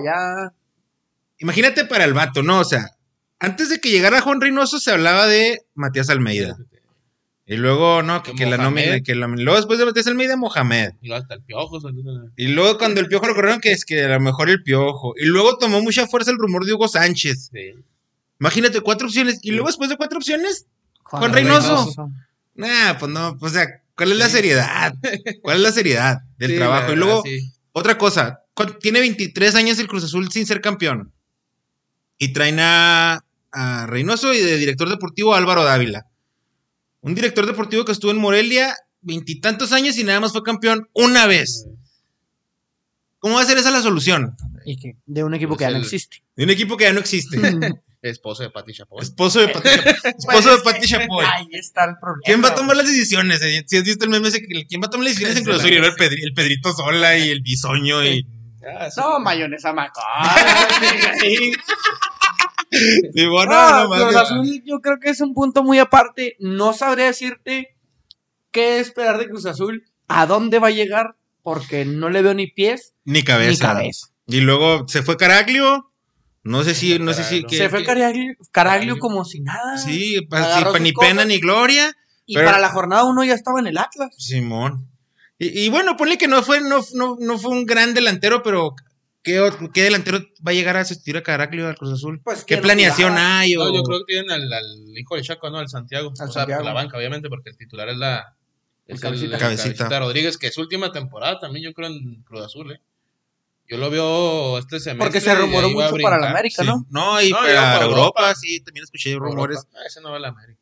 Imagínate para el vato, ¿no? O sea, antes de que llegara Juan Reynoso se hablaba de Matías Almeida. Y luego, no, que, la nómina, que la, luego después de Matías Almeida, Mohamed. Y luego hasta el piojo. Y luego cuando el piojo lo corrieron, que es que a lo mejor el piojo. Y luego tomó mucha fuerza el rumor de Hugo Sánchez. Sí. Imagínate, cuatro opciones. Y luego después de cuatro opciones, Juan Reynoso. nah, pues no, pues, o sea, ¿cuál es la seriedad? ¿Cuál es la seriedad del Sí, trabajo? y luego, sí. otra cosa, tiene 23 años el Cruz Azul sin ser campeón. Y traen a, a Reynoso y de director deportivo a Álvaro Dávila. Un director deportivo que estuvo en Morelia veintitantos años y nada más fue campeón una vez. ¿Cómo va a ser esa la solución? Y de un equipo Pues que ya no existe. De un equipo que ya no existe. Esposo de Pati Chapoy. Esposo de Pati Chapoy. Esposo de Pati Chapoy. Ahí está el problema. ¿Quién va a tomar las decisiones? Eh, Si has visto el meme ese, que- ¿quién va a tomar las decisiones en Cruz Azul? Y el, Pedri- el Pedrito Sola y el Bisoño y... Ah, sí. No, mayonesa macón. Sí, bueno, Ah, no, no, Cruz mames. Azul yo creo que es un punto muy aparte. No sabría decirte qué esperar de Cruz Azul, a dónde va a llegar, porque no le veo ni pies Ni ni cabeza. cabeza. Y luego se fue Caraglio. No sé si, no sé si. Que- Se fue que- Caraglio, Caraglio como si nada. Sí, pa- Agarró sí, pa- sus ni cosas. pena ni gloria. Y pero- para la jornada uno ya estaba en el Atlas. Simón. Y, y bueno, ponle que no fue, no, no, no fue un gran delantero, pero ¿qué, qué delantero va a llegar a sustituir a Caraglio al Cruz Azul? Pues, ¿Qué ¿quién lo planeación hay? No, o- yo creo que tienen al, al hijo de Chaco, ¿no? Al Santiago. Al o sea, Santiago. por la banca, obviamente, porque el titular es la. El Es el, Cabecita. el Cabecita. Cabecita Rodríguez, que es su última temporada también, yo creo, en Cruz Azul, ¿eh? Yo lo veo este semestre. Porque se rumoró mucho para la. América, Sí. ¿no? No, y No, para Europa, Europa. sí, también escuché Europa. rumores. Ah, ese no va a la América.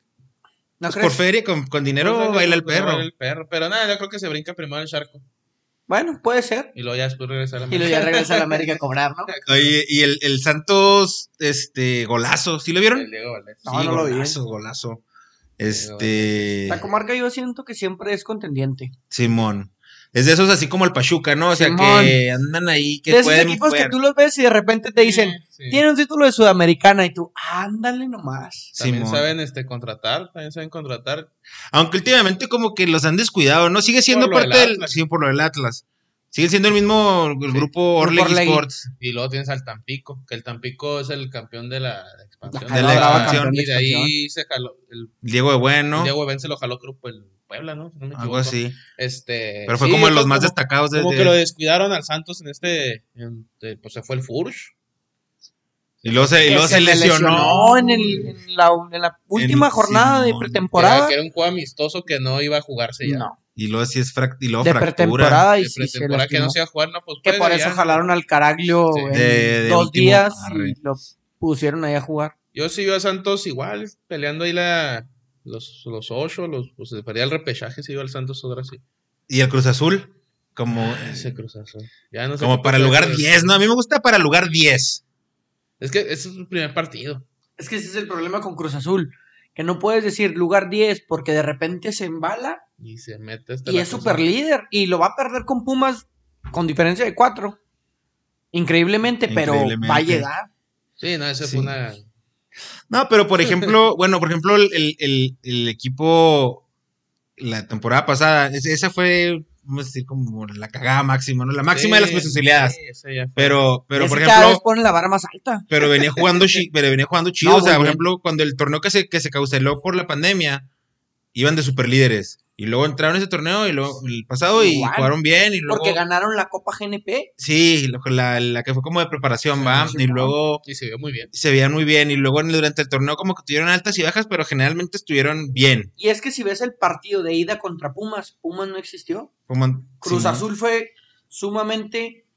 ¿No Pues por feria, con, con dinero Pues, baila el pues, perro. baila el perro. Pero nada, yo creo que se brinca primero el charco. Bueno, puede ser. Y luego ya después regresa a la Y luego América. ya regresa a la América a cobrar, ¿no? Oye, y el, el Santos, este, golazo, ¿sí lo vieron? El Diego Valdés. No, sí, no lo vi. golazo, golazo. Este, La comarca yo siento que siempre es contendiente. Simón. Es de esos así como el Pachuca, ¿no? O sea, Simón. que andan ahí, que de esos pueden, equipos que tú los ves y de repente te dicen, Sí, sí. tiene un título de Sudamericana y tú, ándale nomás. También Simón. saben este, contratar, también saben contratar. Aunque últimamente como que los han descuidado, ¿no? Sigue siendo Por lo parte del del... Atlas. Sí, por lo del Atlas. Sigue siendo el mismo el grupo Orlegui. Sports. Y luego tienes al Tampico, que el Tampico es el campeón de la expansión. La De la expansión. de Y de ahí se jaló, el Diego de Bueno, Diego Ben se lo jaló creo el Puebla, ¿no? Si no me algo equivoco. así. Este, Pero fue sí, como de los como- más destacados desde... Como que lo descuidaron al Santos en este, en- de- pues se fue el Furch. Y luego se, y luego se me lesionó. en, el- en la, en la última jornada de pretemporada. era, que era un juego amistoso que no iba a jugarse ya. No, Y luego sí es frac- y luego de fractura. pretemporada y De pretemporada que no se iba a jugar, no, pues Que por eso ya. jalaron al Caraglio Sí. en De- de dos último, días arre. y lo pusieron ahí a jugar. Yo sí veo a Santos igual, peleando ahí la, los, los ocho, los, pues se perdía el repechaje, sí veo al Santos ahora sí. Y el Cruz Azul, como, Ese Cruz Azul. Ya no sé como para pasó lugar con el- 10, ¿no? A mí me gusta para lugar 10. Es que ese es el primer partido. Es que ese es el problema con Cruz Azul. Que no puedes decir lugar 10 porque de repente se embala Y se mete hasta y la es super líder. Y lo va a perder con Pumas con diferencia de 4. Increíblemente, pero va a llegar. Sí, no, ese Sí. fue una. No, pero por ejemplo, bueno, por ejemplo, el, el- el- el equipo la temporada pasada, esa fue, vamos a decir, como la cagada máxima, ¿no? La máxima de las Sí, posibilidades. sí. Pero, pero por cada vez ejemplo, pone la vara más alta. pero venía jugando, pero venía jugando chido. No, o sea, por bien. ejemplo, cuando el torneo que se, que se canceló por la pandemia, iban de superlíderes. Y luego entraron a ese torneo y luego el pasado y Igual. jugaron bien. Y luego. Porque ganaron la Copa GNP. Sí, la, la que fue como de preparación, va. sí, y luego Y se vio muy bien. se veían muy bien. Y luego durante el torneo, como que tuvieron altas y bajas, pero generalmente estuvieron bien. Y es que si ves el partido de ida contra Pumas, Pumas no existió. Como- Cruz sí, ¿no? Azul fue sumamente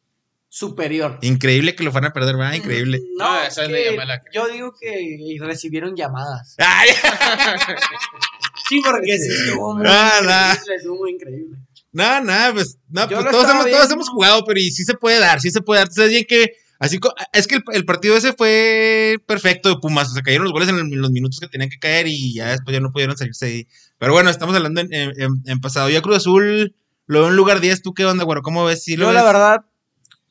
superior. Increíble que lo fueran a perder, ¿verdad? Increíble. No, Ah, es esa es que de Yamala. yo digo que recibieron llamadas. Sí, porque sí estuvo muy Ah, increíble, estuvo muy increíble. no, nada, pues, no, pues todos, hemos, todos hemos jugado, pero y sí se puede dar, sí se puede dar. Sabes bien que, así, es que el, el partido ese fue perfecto de Pumas, o sea, cayeron los goles en, el- en los minutos que tenían que caer y ya después ya no pudieron salirse ahí. Pero bueno, estamos hablando en, en- en- en pasado. Yo a Cruz Azul lo veo en lugar 10, ¿tú qué onda, güero? ¿Cómo ves? ¿Sí lo Yo la verdad,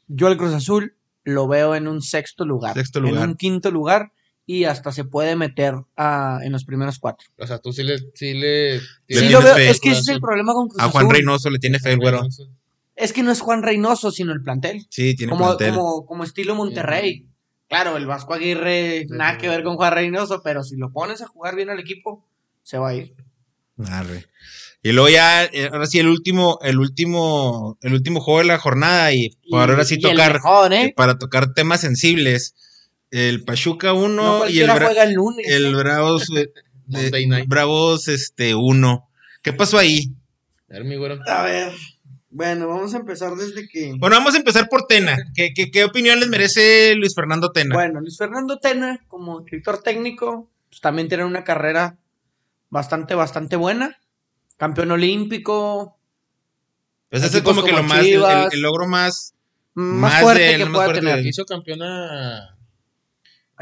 yo el Cruz Azul lo veo en un sexto lugar. Sexto lugar. En un quinto lugar y hasta se puede meter a- en los primeros cuatro. O sea, tú sí le. Sí, le, Sí, tienes lo veo, fe. es que ese es el problema con Cruz A Juan Azul. Reynoso le tiene fe el güero. Es que no es Juan Reynoso, sino el plantel. Sí, tiene Como, plantel. como, como estilo Monterrey. Claro, el Vasco Aguirre, nada que ver con Juan Reynoso, pero si lo pones a jugar bien al equipo, se va a ir. Arre. Y luego ya, eh, ahora sí, el último, el último, el último juego de la jornada y, Y- para ahora sí tocar, mejor, eh, para tocar temas sensibles. El Pachuca 1 No y el, Bra- juega el lunes. el Bravos, eh. Bravos este 1. ¿Qué pasó ahí? A ver, mi güero. A ver, bueno, vamos a empezar desde que... Bueno, vamos a empezar por Tena. ¿Qué, qué, qué opinión les merece Luis Fernando Tena? Bueno, Luis Fernando Tena, como director técnico, pues, también tiene una carrera bastante, bastante buena. Campeón olímpico, Ese es equipos como que como lo más, el, logro más. más, Más fuerte de- que más pueda fuerte tener. Hizo campeona. ¿A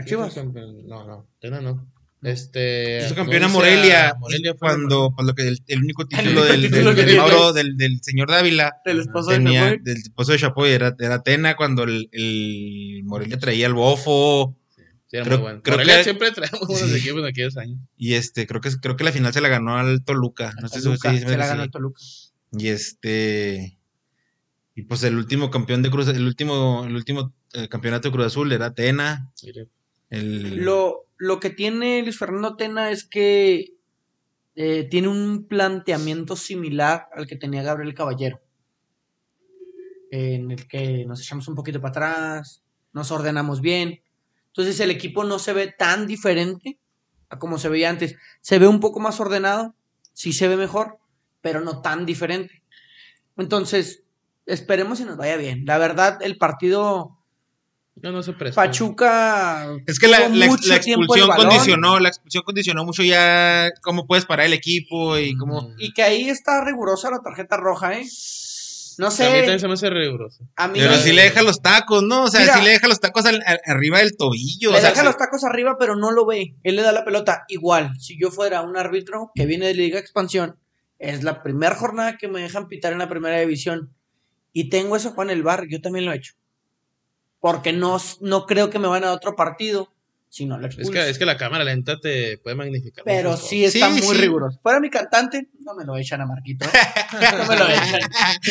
Chivas? Hizo campeón- No, no. Tena no. Este. Hizo campeona. Morelia. A Morelia fue cuando, pues, que el, el único título único del, título del- que del tiene. Mauro, del, del señor Dávila. Del esposo de Chapoy. del esposo de Chapoy era, era Tena cuando el, el Morelia traía el bofo Sí, era creo- muy bueno. creo Morelia que- siempre traemos buenos Sí. equipos en aquellos años. y este creo que creo que la final se la ganó al Toluca no sé si Toluca, se sí, la ganó el Toluca. y este y pues el último campeón de Cruz el último el último eh, campeonato de Cruz Azul era Tena Mire, Lo, lo que tiene Luis Fernando Tena es que eh, tiene un planteamiento similar al que tenía Gabriel Caballero. en el que nos echamos un poquito para atrás, nos ordenamos bien. Entonces el equipo no se ve tan diferente a como se veía antes. Se ve un poco más ordenado, sí se ve mejor, pero no tan diferente. Entonces, esperemos si nos vaya bien. La verdad, el partido No, no se presta. Pachuca. Es que la, la- expulsión condicionó, la expulsión condicionó mucho ya cómo puedes parar el equipo y cómo... Mm. Y que ahí está rigurosa la tarjeta roja, ¿eh? No A mí también sé. se me hace riguroso. A mí Pero me- sí le deja los tacos, ¿no? O sea, Mira. sí le deja los tacos al- al- arriba del tobillo. le o sea, deja los tacos arriba, pero no lo ve. Él le da la pelota. Igual, si yo fuera un árbitro que viene de Liga Expansión, es la primera jornada que me dejan pitar en la primera división. Y tengo eso con el bar, yo también lo he hecho. Porque no, no creo que me van a otro partido si no lo Es que, es que la cámara lenta te puede magnificar. Pero sí está Sí, muy sí. riguroso. Fuera mi cantante, no me lo echan a Marquito. ¿eh? No me lo echan.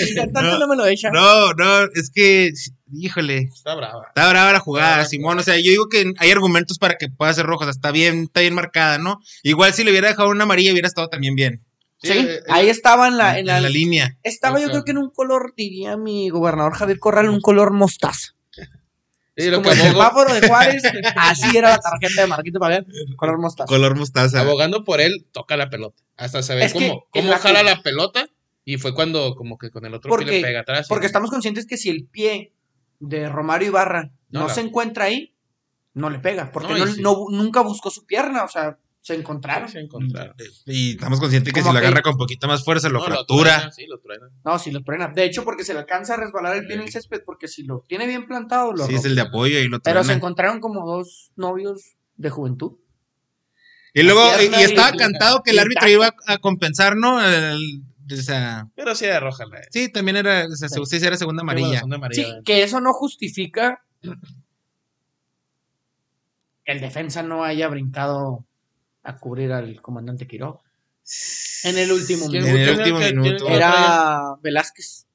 Mi cantante no, me lo echan. No, no, es que, híjole. Está brava. está brava la jugada, brava. Simón. O sea, yo digo que hay argumentos para que pueda ser roja. O sea, está bien, está bien marcada, ¿no? Igual si le hubiera dejado una amarilla hubiera estado también bien. Sí, eh, ahí estaba en la, en en la, la línea. Estaba yo creo que en un color, diría mi gobernador Javier Corral, un color mostaza. Sí, lo Como que el abogo- semáforo de Juárez, así era la tarjeta de Marquito Pagán, color mostaza. Color mostaza. abogando por él, toca la pelota. Hasta se ve Es que en cómo la jala la pelota. Y fue cuando como que con el otro Porque- pie le pega atrás. y- Porque estamos conscientes que si el pie de Romario Ibarra no, No, la- se encuentra ahí, no le pega, porque No, y no, sí. no- nunca buscó su pierna, o sea, se encontraron. se encontraron. Y estamos conscientes que si lo que- agarra con poquito más fuerza, lo No, fractura. truena, sí, lo truena. No, si lo truena. De hecho, porque se le alcanza a resbalar el pie en el césped, porque si lo tiene bien plantado, lo Sí, es el de apoyo y lo Pero se truena. encontraron como dos novios de juventud. Y luego, y, y estaba y- cantado que el árbitro iba a compensar, ¿no? El- o sea, Pero sí de roja la sí, también era, o sea, Sí. sí, era segunda amarilla. segunda amarilla, Sí, que eso no justifica que el defensa no haya brincado a cubrir al comandante Quiroga. En el último ¿Quién- En el minuto. último minuto. Era Velázquez.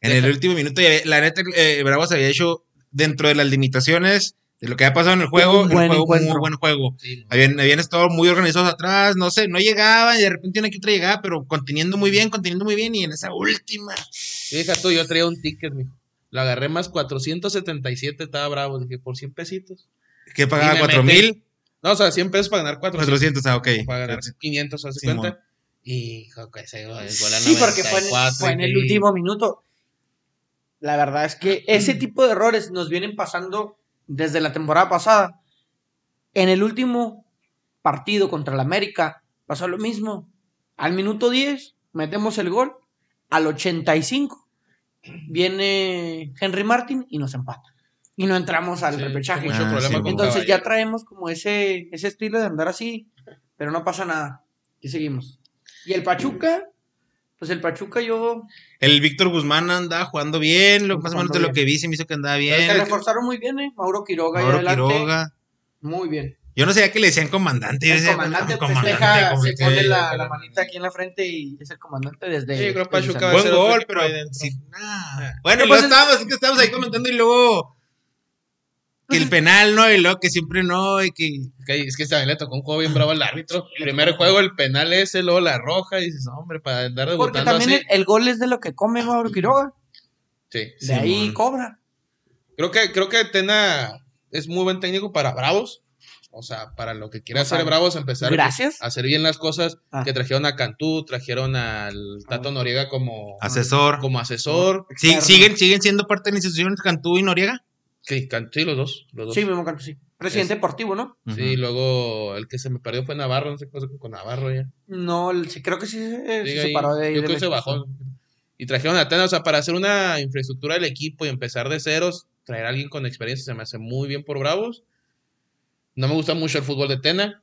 En el último minuto, la neta, eh, Bravos había hecho dentro de las limitaciones de lo que había pasado en el juego, Un el buen juego, muy encuentro. buen juego. Sí, Habían, habían estado muy organizados atrás, no sé, no llegaban y de repente una que otra llegaba, pero conteniendo muy bien, conteniendo muy bien y en esa última. Fija tú, yo traía un ticket, mijo. Lo agarré más 477, estaba bravo. Dije, por 100 pesitos. ¿Qué pagaba? Y me ¿Cuatro metí. mil? No, o sea, 100 pesos para ganar 400. 400, ah, ok. Para ganar 500, hace Simón. cuenta. Y, hijo, que ese gol, el gol Sí, porque fue en, 94, fue en el y- último minuto. La verdad es que ese tipo de errores nos vienen pasando desde la temporada pasada. En el último partido contra el América pasó lo mismo. Al minuto 10 metemos el gol. Al 85 viene Henry Martin y nos empata. Y no entramos al Sí, repechaje. Ah, sí, Entonces ya traemos como ese, ese estilo de andar así, pero no pasa nada. Y seguimos. Y el Pachuca, pues el Pachuca yo... El Víctor Guzmán andaba jugando bien, lo, más o menos de lo que vi se me hizo que andaba Se bien. reforzaron muy bien, ¿eh? Mauro Quiroga Mauro y adelante. Quiroga. Muy bien. Yo no sabía que le decían comandante. yo El decía, comandante "No, festeja, como se pone la, la manita aquí en la frente y es el comandante desde... Sí, creo que Pachuca va a Buen gol, pero sí, nah. Ah. Bueno, Pero luego pues es- estábamos, es que estábamos ahí comentando y luego que el penal, ¿no? Y luego que siempre no, y que Que- Es que también le tocó un juego bien bravo al árbitro. Primer juego, el penal ese, luego la roja. Y dices, no, hombre, para andar Porque debutando también así. el, el gol es de lo que come Mauro Quiroga. Sí. De Sí, ahí cobra. Creo que, creo que Tena es muy buen técnico para Bravos. O sea, para lo que quiere O sea, hacer Bravos, empezar Gracias. a hacer bien las cosas. Ah. Que trajeron a Cantú, trajeron al Tato Noriega como, asesor. como asesor. Sí, siguen, siguen siendo parte de la institución Cantú y Noriega. Sí, sí, los dos. Los dos. Sí, Memo Canto, sí. Presidente deportivo, ¿no? Sí, luego el que se me perdió fue Navarro, no sé qué pasó con Navarro ya. No, el- sí, creo que sí se, Sí, se ahí, separó de ahí. Yo de creo que se bajó. Y trajeron a Tena, o sea, para hacer una infraestructura del equipo y empezar de ceros, traer a alguien con experiencia se me hace muy bien por Bravos. No me gusta mucho el fútbol de Tena,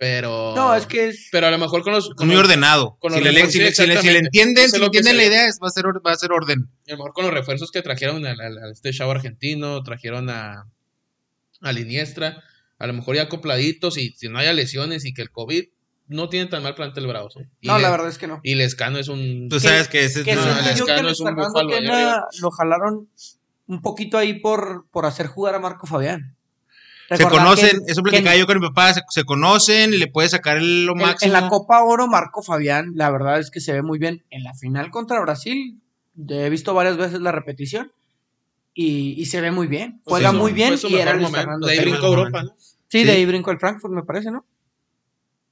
pero. No, es que es... Pero a lo mejor con los. Es Con muy los- ordenado. con Si los le, si le- si le- si le entienden, si entienden la idea, es- va a ser, va a ser orden. A lo mejor con los refuerzos que trajeron a, este chavo argentino, trajeron a, a Liniestra, a lo mejor ya acopladitos y si no haya lesiones y que el COVID no tiene tan mal plantel Bravos. ¿eh? No, Le- la verdad es que no. Y Lescano es un. Tú sabes que ese es Que no, no, siento el yo que Escano Luis es un lo jalaron un poquito ahí por, por hacer jugar a Marco Fabián. Se conocen, que- eso que platicaba yo con mi papá, se, se conocen, le puede sacar el- lo máximo. en la Copa Oro, Marco Fabián, la verdad es que se ve muy bien. En la final contra Brasil, He visto varias veces la repetición y, y se ve muy bien. Pues Juega sí, muy bien y era. Fernando De ahí brincó Europa, ¿no? Sí, Sí. de ahí brincó el Frankfurt, me parece, ¿no?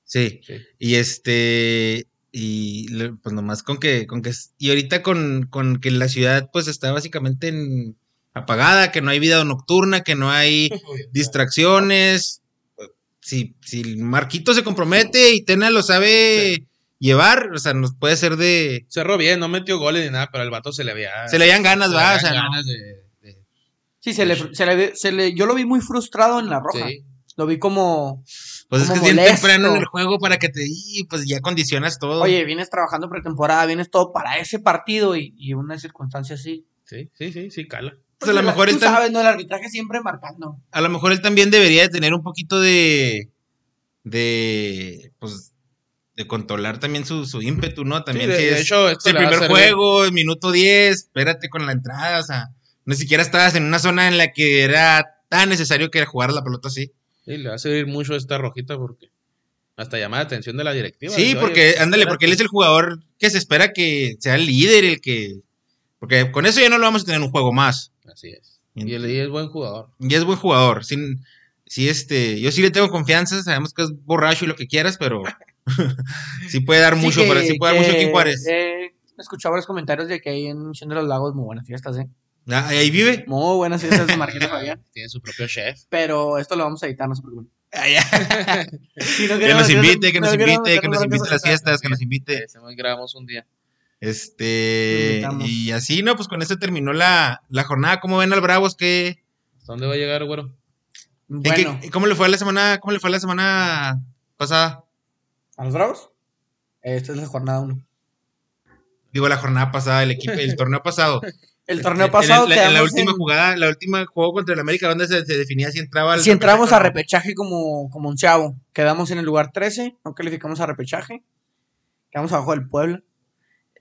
Sí. Sí. Y este, y pues nomás con que, con que, y ahorita con, con que la ciudad pues está básicamente en- apagada, que no hay vida nocturna, que no hay distracciones. Si, si el Marquito se compromete y Tena lo sabe llevar, o sea, nos puede ser de, Cerró bien, no metió goles ni nada, pero el vato se le veía. se le dan ganas, se va, o veían sea, no. ganas de- de- Sí, se le, se le, ve- se le- yo lo vi muy frustrado en la roja. Sí. Lo vi como, Pues es que es bien temprano en el juego para que te, y pues ya condicionas todo. oye, vienes trabajando pretemporada, vienes todo para ese partido y, y una circunstancia así. Sí, sí, sí, sí, cala. Pues a lo mejor tú él tam- sabes, ¿no? El arbitraje siempre marcando. a lo mejor él también debería de tener un poquito de, de, pues, de controlar también su, su ímpetu, ¿no? También Sí, de, si de es, hecho, esto el primer juego, el minuto 10, espérate con la entrada, o sea, no siquiera estabas en una zona en la que era tan necesario que jugar la pelota así. Sí, le va a servir mucho esta rojita porque hasta llama la atención de la directiva. Sí, Dice, "Oye, porque, ándale, porque él es espérate". el jugador que se espera que sea el líder, el que... Porque con eso ya no lo vamos a tener un juego más. Así es. Y él y es buen jugador. Y es buen jugador. Sin, sí, este, yo sí le tengo confianza. Sabemos que es borracho y lo que quieras, pero sí puede dar mucho. Sí, pero sí puede dar mucho aquí Juárez. eh, he escuchado varios comentarios de que ahí en Misión de los Lagos muy buenas fiestas, ¿eh? Ah, ahí vive. Muy buenas fiestas de Marquito Fabián. Tiene su propio chef. Pero esto lo vamos a editar, no se preocupen. Ah, que nos invite, que no nos invite, que nos invite a las fiestas, que nos invite. Grabamos un día. Este, y así, ¿no? Pues con esto terminó la, la jornada. ¿Cómo ven al Bravos? ¿Qué, ¿Hasta dónde va a llegar, güero? qué- Bueno, ¿Cómo le fue la semana, cómo le fue la semana pasada? ¿a los Bravos? Esta es la jornada 1. Digo, la jornada pasada, el equipo, el torneo pasado. El torneo En- pasado en, la, en la quedamos última en- jugada, la última juego contra el América, donde se, se definía si entraba al Si entramos a repechaje como, como un chavo, quedamos en el lugar 13, no calificamos a repechaje, quedamos abajo del Puebla.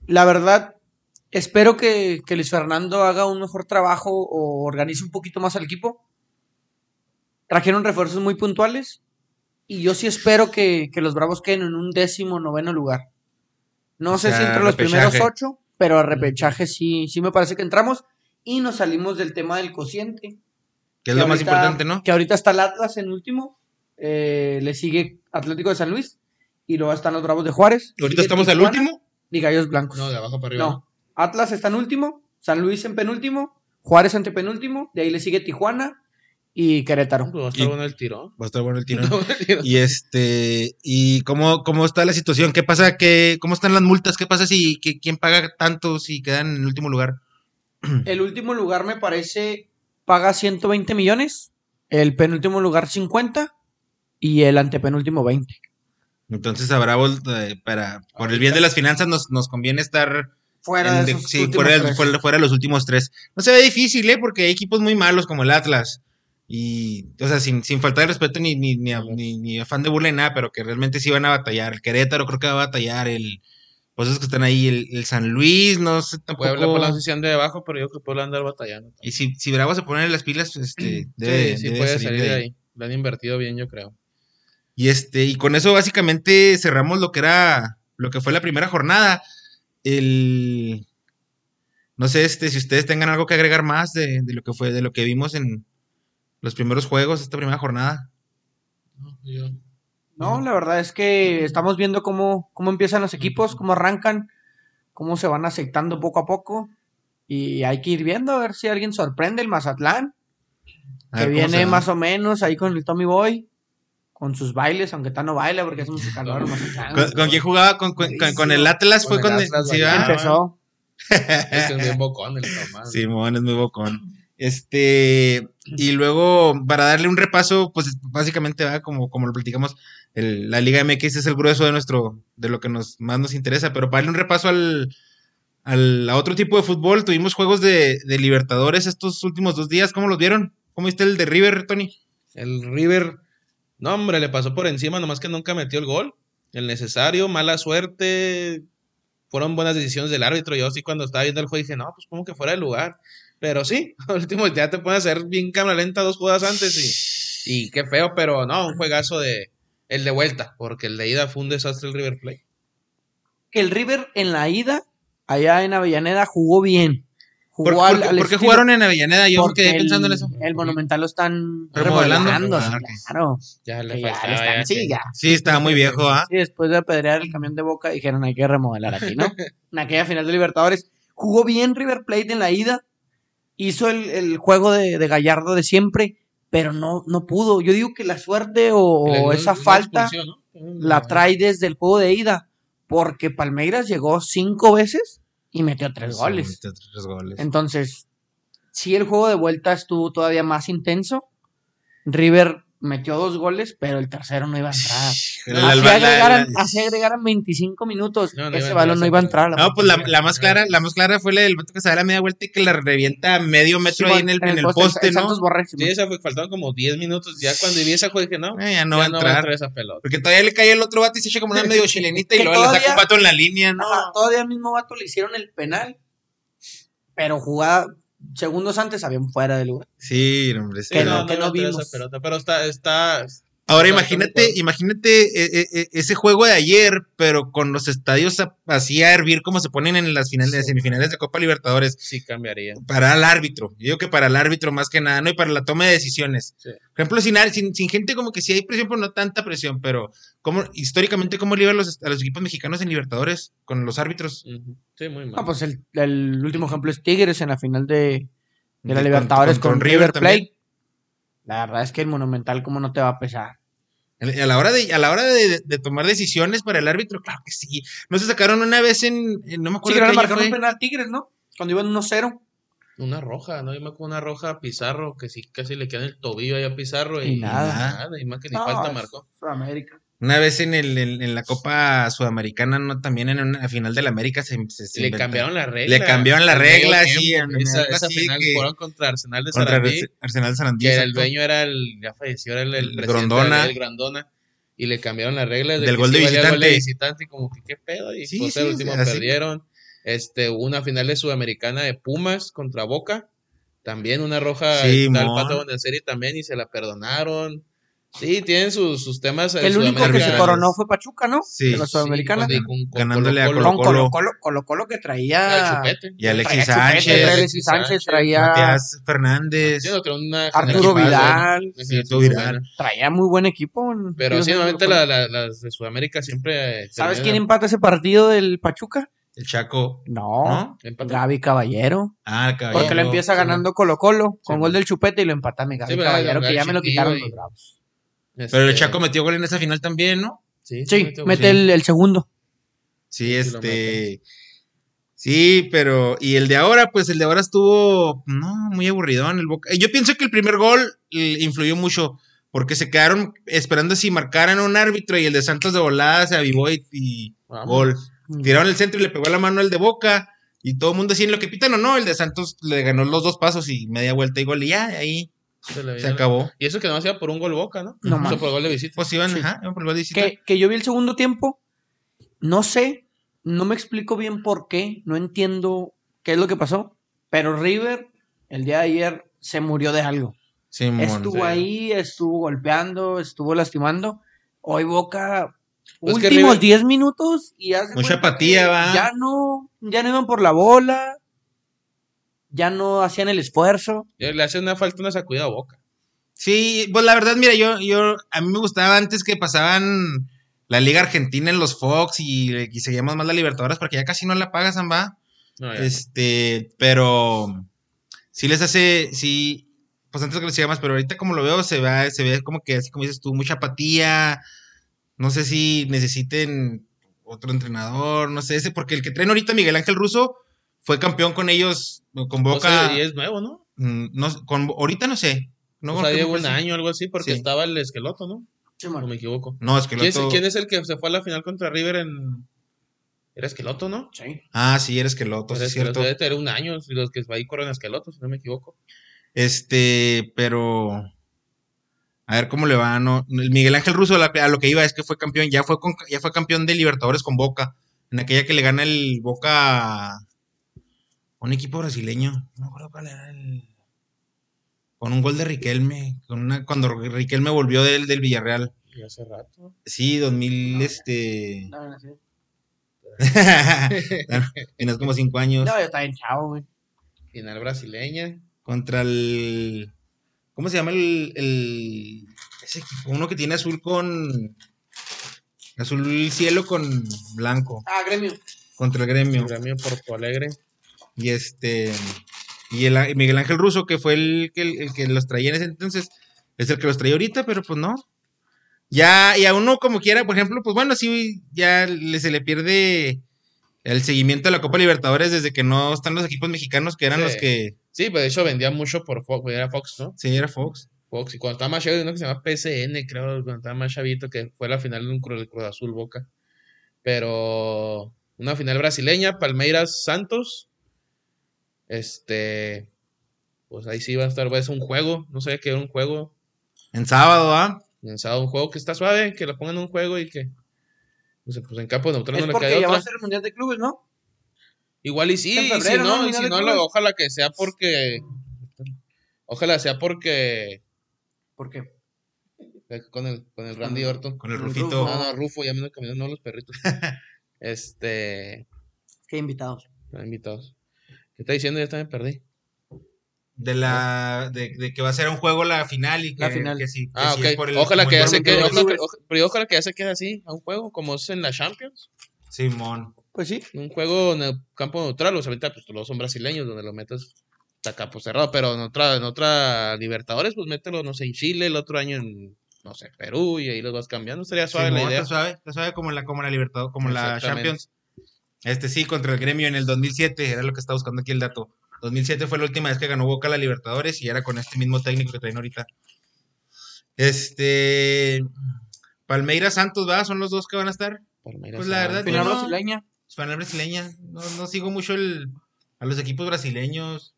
La verdad, espero que, que Luis Fernando haga un mejor trabajo o organice un poquito más al equipo. Trajeron refuerzos muy puntuales y yo sí espero que, que los Bravos queden en un décimo noveno lugar. No O sé si entre los repechaje. primeros ocho, pero a repechaje sí, sí me parece que entramos y nos salimos del tema del cociente. Que es lo más importante, ¿no? Que ahorita está el Atlas en último. eh, le sigue Atlético de San Luis. Y luego están los Bravos de Juárez. Ahorita estamos al último. Y Gallos Blancos. No, de abajo para arriba. No. Atlas está en último. San Luis en penúltimo. Juárez en penúltimo. De ahí le sigue Tijuana y Querétaro. Pues va a estar Y- bueno el tirón. Va a estar bueno el tiro. Va a estar bueno el tirón. Y este, y cómo, cómo está la situación, qué pasa, qué, cómo están las multas, qué pasa si, que, quién paga tanto si quedan en el último lugar. El último lugar me parece paga 120 millones. El penúltimo lugar 50. Y el antepenúltimo 20. Entonces a Bravos, eh, para, por el bien de las finanzas, nos, nos conviene estar Fuera en de de- esos sí, fuera, tres. fuera- fuera de los últimos tres. No se ve difícil, ¿eh? Porque hay equipos muy malos como el Atlas. Y, o sea, sin, sin faltar de respeto ni, ni, ni, a- ni- ni afán de burla ni nada, pero que realmente sí van a batallar. El Querétaro creo que va a batallar. El, pues esos que están ahí, el, el San Luis, no sé tampoco. Puebla por la posición de abajo, pero yo creo que puede andar batallando. Y si, si Bravo se pone en las pilas, este, debe, sí, sí debe puede salir de ahí. Le han invertido bien, yo creo. Y este, y con eso básicamente cerramos lo que era, lo que fue la primera jornada. El, no sé, este, si ustedes tengan algo que agregar más de, de lo que fue, de lo que vimos en los primeros juegos, esta primera jornada. No, yo- No, la verdad es que estamos viendo cómo, cómo empiezan los equipos, cómo arrancan, cómo se van aceptando poco a poco. Y hay que ir viendo a ver si alguien sorprende el Mazatlán, que viene más o menos ahí con el Tommy Boy, con sus bailes, aunque está no baila porque hace mucho calor. el. ¿Con, con quién jugaba? ¿Con, con- con- con el Atlas? Con ¿Fue el con Atlas sí, bailaba. ¿verdad? Empezó. Es bien bocón el Tomás. Simón es muy bocón. Este, y luego, para darle un repaso, pues básicamente va como, como lo platicamos, el- la Liga MX es el grueso de nuestro, de lo que nos más nos interesa, pero para darle un repaso al, al- a otro tipo de fútbol, tuvimos juegos de, de Libertadores estos últimos dos días, ¿cómo los vieron? ¿Cómo viste el de River, Tony? El River, no, hombre, le pasó por encima, nomás que nunca metió el gol. El necesario, mala suerte. Fueron buenas decisiones del árbitro. Yo sí, cuando estaba viendo el juego, dije, no, pues como que fuera de lugar. Pero sí, al último ya te pueden hacer bien cámara lenta dos jugadas antes y, y qué feo, pero no, un juegazo de el de vuelta, porque el de ida fue un desastre el River Plate. Que el River en la ida allá en Avellaneda jugó bien. ¿Por, Jugó por al- qué- al por qué estilo- jugaron en Avellaneda? Yo me porque quedé pensando en el- eso. El Monumental lo están Remodelando. remodelando, Ah, claro. Ya le Que ya faltaba. le están- ya sí, que- ya. Sí, estaba muy viejo, ¿ah? Sí, después de apedrear el camión de Boca, dijeron hay que remodelar aquí, ¿no? en aquella final de Libertadores. Jugó bien River Plate en la ida. Hizo el, el juego de, de Gallardo de siempre, pero no, no pudo. Yo digo que la suerte o, esa falta la trae desde el juego de ida. Porque Palmeiras llegó cinco veces y metió tres Sí, goles. metió tres goles. Entonces, sí, el juego de vuelta estuvo todavía más intenso. River metió dos goles, pero el tercero no iba a entrar. Así agregaran, la- así agregaran 25 minutos. No, no iba ese balón no iba a entrar. No, pues la, más clara, la más clara fue la del vato que se da la media vuelta y que la revienta a medio metro Sí, ahí en el, en el poste, el ¿no? Borré, sí, esa fue, faltaban como 10 minutos. Ya cuando vi esa juego dije, no, Eh, ya no ya va a entrar. esa pelota. Porque todavía le cae el otro vato y se echa como una medio chilenita y luego le saca un vato en la línea, ¿no? Ajá, todavía al mismo vato le hicieron el penal, pero jugada segundos antes habían fuera de lugar. Sí, hombre, sí. Que no- iba a entrar vimos. esa pelota, pero está, está, Ahora imagínate, imagínate eh, eh, eh, ese juego de ayer, pero con los estadios así a hervir como se ponen en las finales, semifinales de Copa Libertadores. sí cambiaría. Para el árbitro, yo digo que para el árbitro más que nada, ¿no? Y para la toma de decisiones. Sí. Por ejemplo, sin, sin, sin gente como que sí hay presión, pero no tanta presión, pero como históricamente, ¿cómo libran los, a los equipos mexicanos en Libertadores con los árbitros? Sí, muy mal. No, pues el, el último ejemplo es Tigres en la final de, de la Libertadores con, con River también. Plate. La verdad es que el Monumental, ¿cómo no te va a pesar? A la hora de, a la hora de, de tomar decisiones para el árbitro, claro que sí. No se sacaron una vez en, en- no me Sí, acuerdo que qué año marcaron fue. un penal a Tigres, ¿no? Cuando iban 1-0. Una roja, ¿no? Yo me acuerdo una roja a Pizarro, que sí casi le queda en el tobillo ahí a Pizarro. Y, Y nada. y más que ni No, falta marcó. Sudamérica. Una vez en, el, en, en la Copa Sudamericana, no, también en una final de la América se, se- se Y le cambiaron la regla. Le cambiaron la al regla, sí, Esa, esa final que- fueron contra Arsenal de contra Sarandí, Arse- Arsenal Sarandí. que el dueño era el, ya falleció, era el, el El presidente Grondona. del Grandona. Y le cambiaron la regla de Del gol de gol visitante. Y como que qué pedo. Y Sí, pues sí, el último así. perdieron. Este, hubo una final de Sudamericana de Pumas contra Boca. También una roja Sí, mon. pato serie también y se la perdonaron. Sí, tienen sus, sus temas. Que el único que se coronó fue Pachuca, ¿no? Sí. De la Sudamericana. Sí, con- con Ganándole a Colo-Colo. Con Colo Colo, Colo Colo que traía. Chupete. Y Alexis traía Chupete, Sánchez, traía Alexis Sánchez, traía, Matías Fernández. Yo no creo una Arturo Vidal. Arturo Vidal. traía muy buen equipo. Pero sí, los normalmente Colo-Colo. la- la- las de Sudamérica siempre. eh, ¿Sabes quién empata ese partido del Pachuca? El Chaco. No, ¿No? Gaby Caballero. Ah, Porque lo empieza sí, ganando Colo Colo con Sí, gol del Chupete y lo empata mi Gaby. Caballero, que ya me lo quitaron y- los bravos. Pero el Este, Chaco metió gol en esa final también, ¿no? Sí, mete el, el segundo. Sí, este. Sí, pero. Y el de ahora, pues el de ahora estuvo. No, muy aburridón. El Boca. Yo pienso que el primer gol eh, influyó mucho. Porque se quedaron esperando si marcaran a un árbitro y el de Santos de volada se avivó y, y gol. Tiraron el centro y le pegó la mano al de Boca. Y todo el mundo decía en lo que pitan o no. El de Santos le ganó los dos pasos y media vuelta y gol. Y ya, ahí Se le se acabó. Y eso que no hacía por un gol boca, ¿no? No más. por gol de visita. Pues iban, Sí. ajá, iban por el gol de visita. Que, que yo vi el segundo tiempo. No sé, no me explico bien por qué. No entiendo qué es lo que pasó. Pero River, el día de ayer, se murió de algo. Simón. Estuvo sí. ahí, estuvo golpeando, estuvo lastimando. Hoy Boca, Pues últimos River- 10 minutos y hace Mucha apatía, va. Ya no, ya no iban por la bola, ya no hacían el esfuerzo. Ya Le hace una falta una sacudida a boca. Sí, pues la verdad, mira, yo, yo, a mí me gustaba antes que pasaban la Liga Argentina en los Fox y, y seguíamos más la Libertadores porque ya casi no la pagas, Zamba. No. Este, pero sí les hace, sí, pues antes que les más, pero ahorita como lo veo, se ve, se ve como que así como dices tú, mucha apatía. No sé si necesiten otro entrenador, no sé, ese, porque el que traen ahorita Miguel Ángel Russo fue campeón con ellos, con O Boca. sea, y es nuevo, ¿no? mm, no, con, ahorita no sé. No, o sea, lleva un sí. año o algo así porque Sí. estaba el esqueloto, ¿no? No me equivoco. No, es que el ¿Quién, es, otro- quién es el que se fue a la final contra River en. Era esqueloto, ¿no? Sí. Ah, sí, eres Esqueloto, sí Era es cierto. esqueloto, debe tener un año y los que ahí corren esqueloto, si no me equivoco. Este, pero. A ver cómo le va, ¿no? El Miguel Ángel Russo a, lo que iba es que fue campeón, ya fue, con- ya fue campeón de Libertadores con Boca. En aquella que le gana el Boca un equipo brasileño. No me acuerdo cuál era el. Con un gol de Riquelme. Con una, cuando Riquelme volvió del, del Villarreal. Y hace rato. Sí, 2000, este. Tienes como cinco años. No, yo estaba en chavo, güey. Final brasileña. Contra el. ¿Cómo se llama el, el. Ese equipo? Uno que tiene azul con. Azul cielo con blanco. Ah, gremio. Contra el gremio. Gremio Porto Alegre. Y este. Y el, Miguel Ángel Russo, que fue el que, el que los traía en ese entonces, es el que los traía ahorita, pero pues no. Ya, y a uno como quiera, por ejemplo, pues bueno, sí, ya le- se le pierde el seguimiento de la Copa Libertadores desde que no están los equipos mexicanos que eran Sí. los que. Sí, pues de hecho vendía mucho por Fox, era Fox, ¿no? Sí, era Fox. Fox. Y cuando estaba más chavito, uno que se llama PSN, creo, cuando estaba más chavito, que fue la final de un Cruz, Cruz Azul Boca. Pero una final brasileña, Palmeiras Santos. Este. Pues ahí sí va a estar, es un juego, no sé qué era un juego. En sábado, ¿ah? En sábado, un juego que está suave, que lo pongan en un juego y que. Pues, pues en campo neutral Es no le porque queda ya va otra. a ser el Mundial de Clubes, ¿no? Igual y sí, febrero, si ¿no? no, y si no, lo- ojalá que sea porque. Ojalá sea porque. ¿Por qué? Con el, con el Randy Orton. Con el Rufito. No, no, Rufo, ya me no los perritos. este. ¿Qué invitados? Invitados. ¿Qué está diciendo? Ya también perdí. De la. De, de que va a ser un juego la final y que, La final. que sí, que Ah, sí ok. es por el Ojalá que ya se de quede. Ojalá, que- oja- pero ojalá que ya se quede así, a un juego, como es en la Champions. Simón. Pues sí. Un juego en el campo neutral. O sea, ahorita, pues todos son brasileños, donde lo metes está campo cerrado. Pero en otra, en otra Libertadores, pues mételo, no sé, en Chile, el otro año en, no sé, Perú, y ahí los vas cambiando. Estaría suave Simón, la idea. Está suave, está suave como la, como la Libertadores, como la. Champions. Este sí, contra el gremio en el 2007, era lo que estaba buscando aquí el dato. 2007 fue la última vez que ganó Boca la Libertadores y era con este mismo técnico que traen ahorita. Este. Palmeiras Santos, ¿va? Son los dos que van a estar. Palmeiras, Pues la verdad, Final no. brasileña. Final brasileña. No, no sigo mucho el, a los equipos brasileños.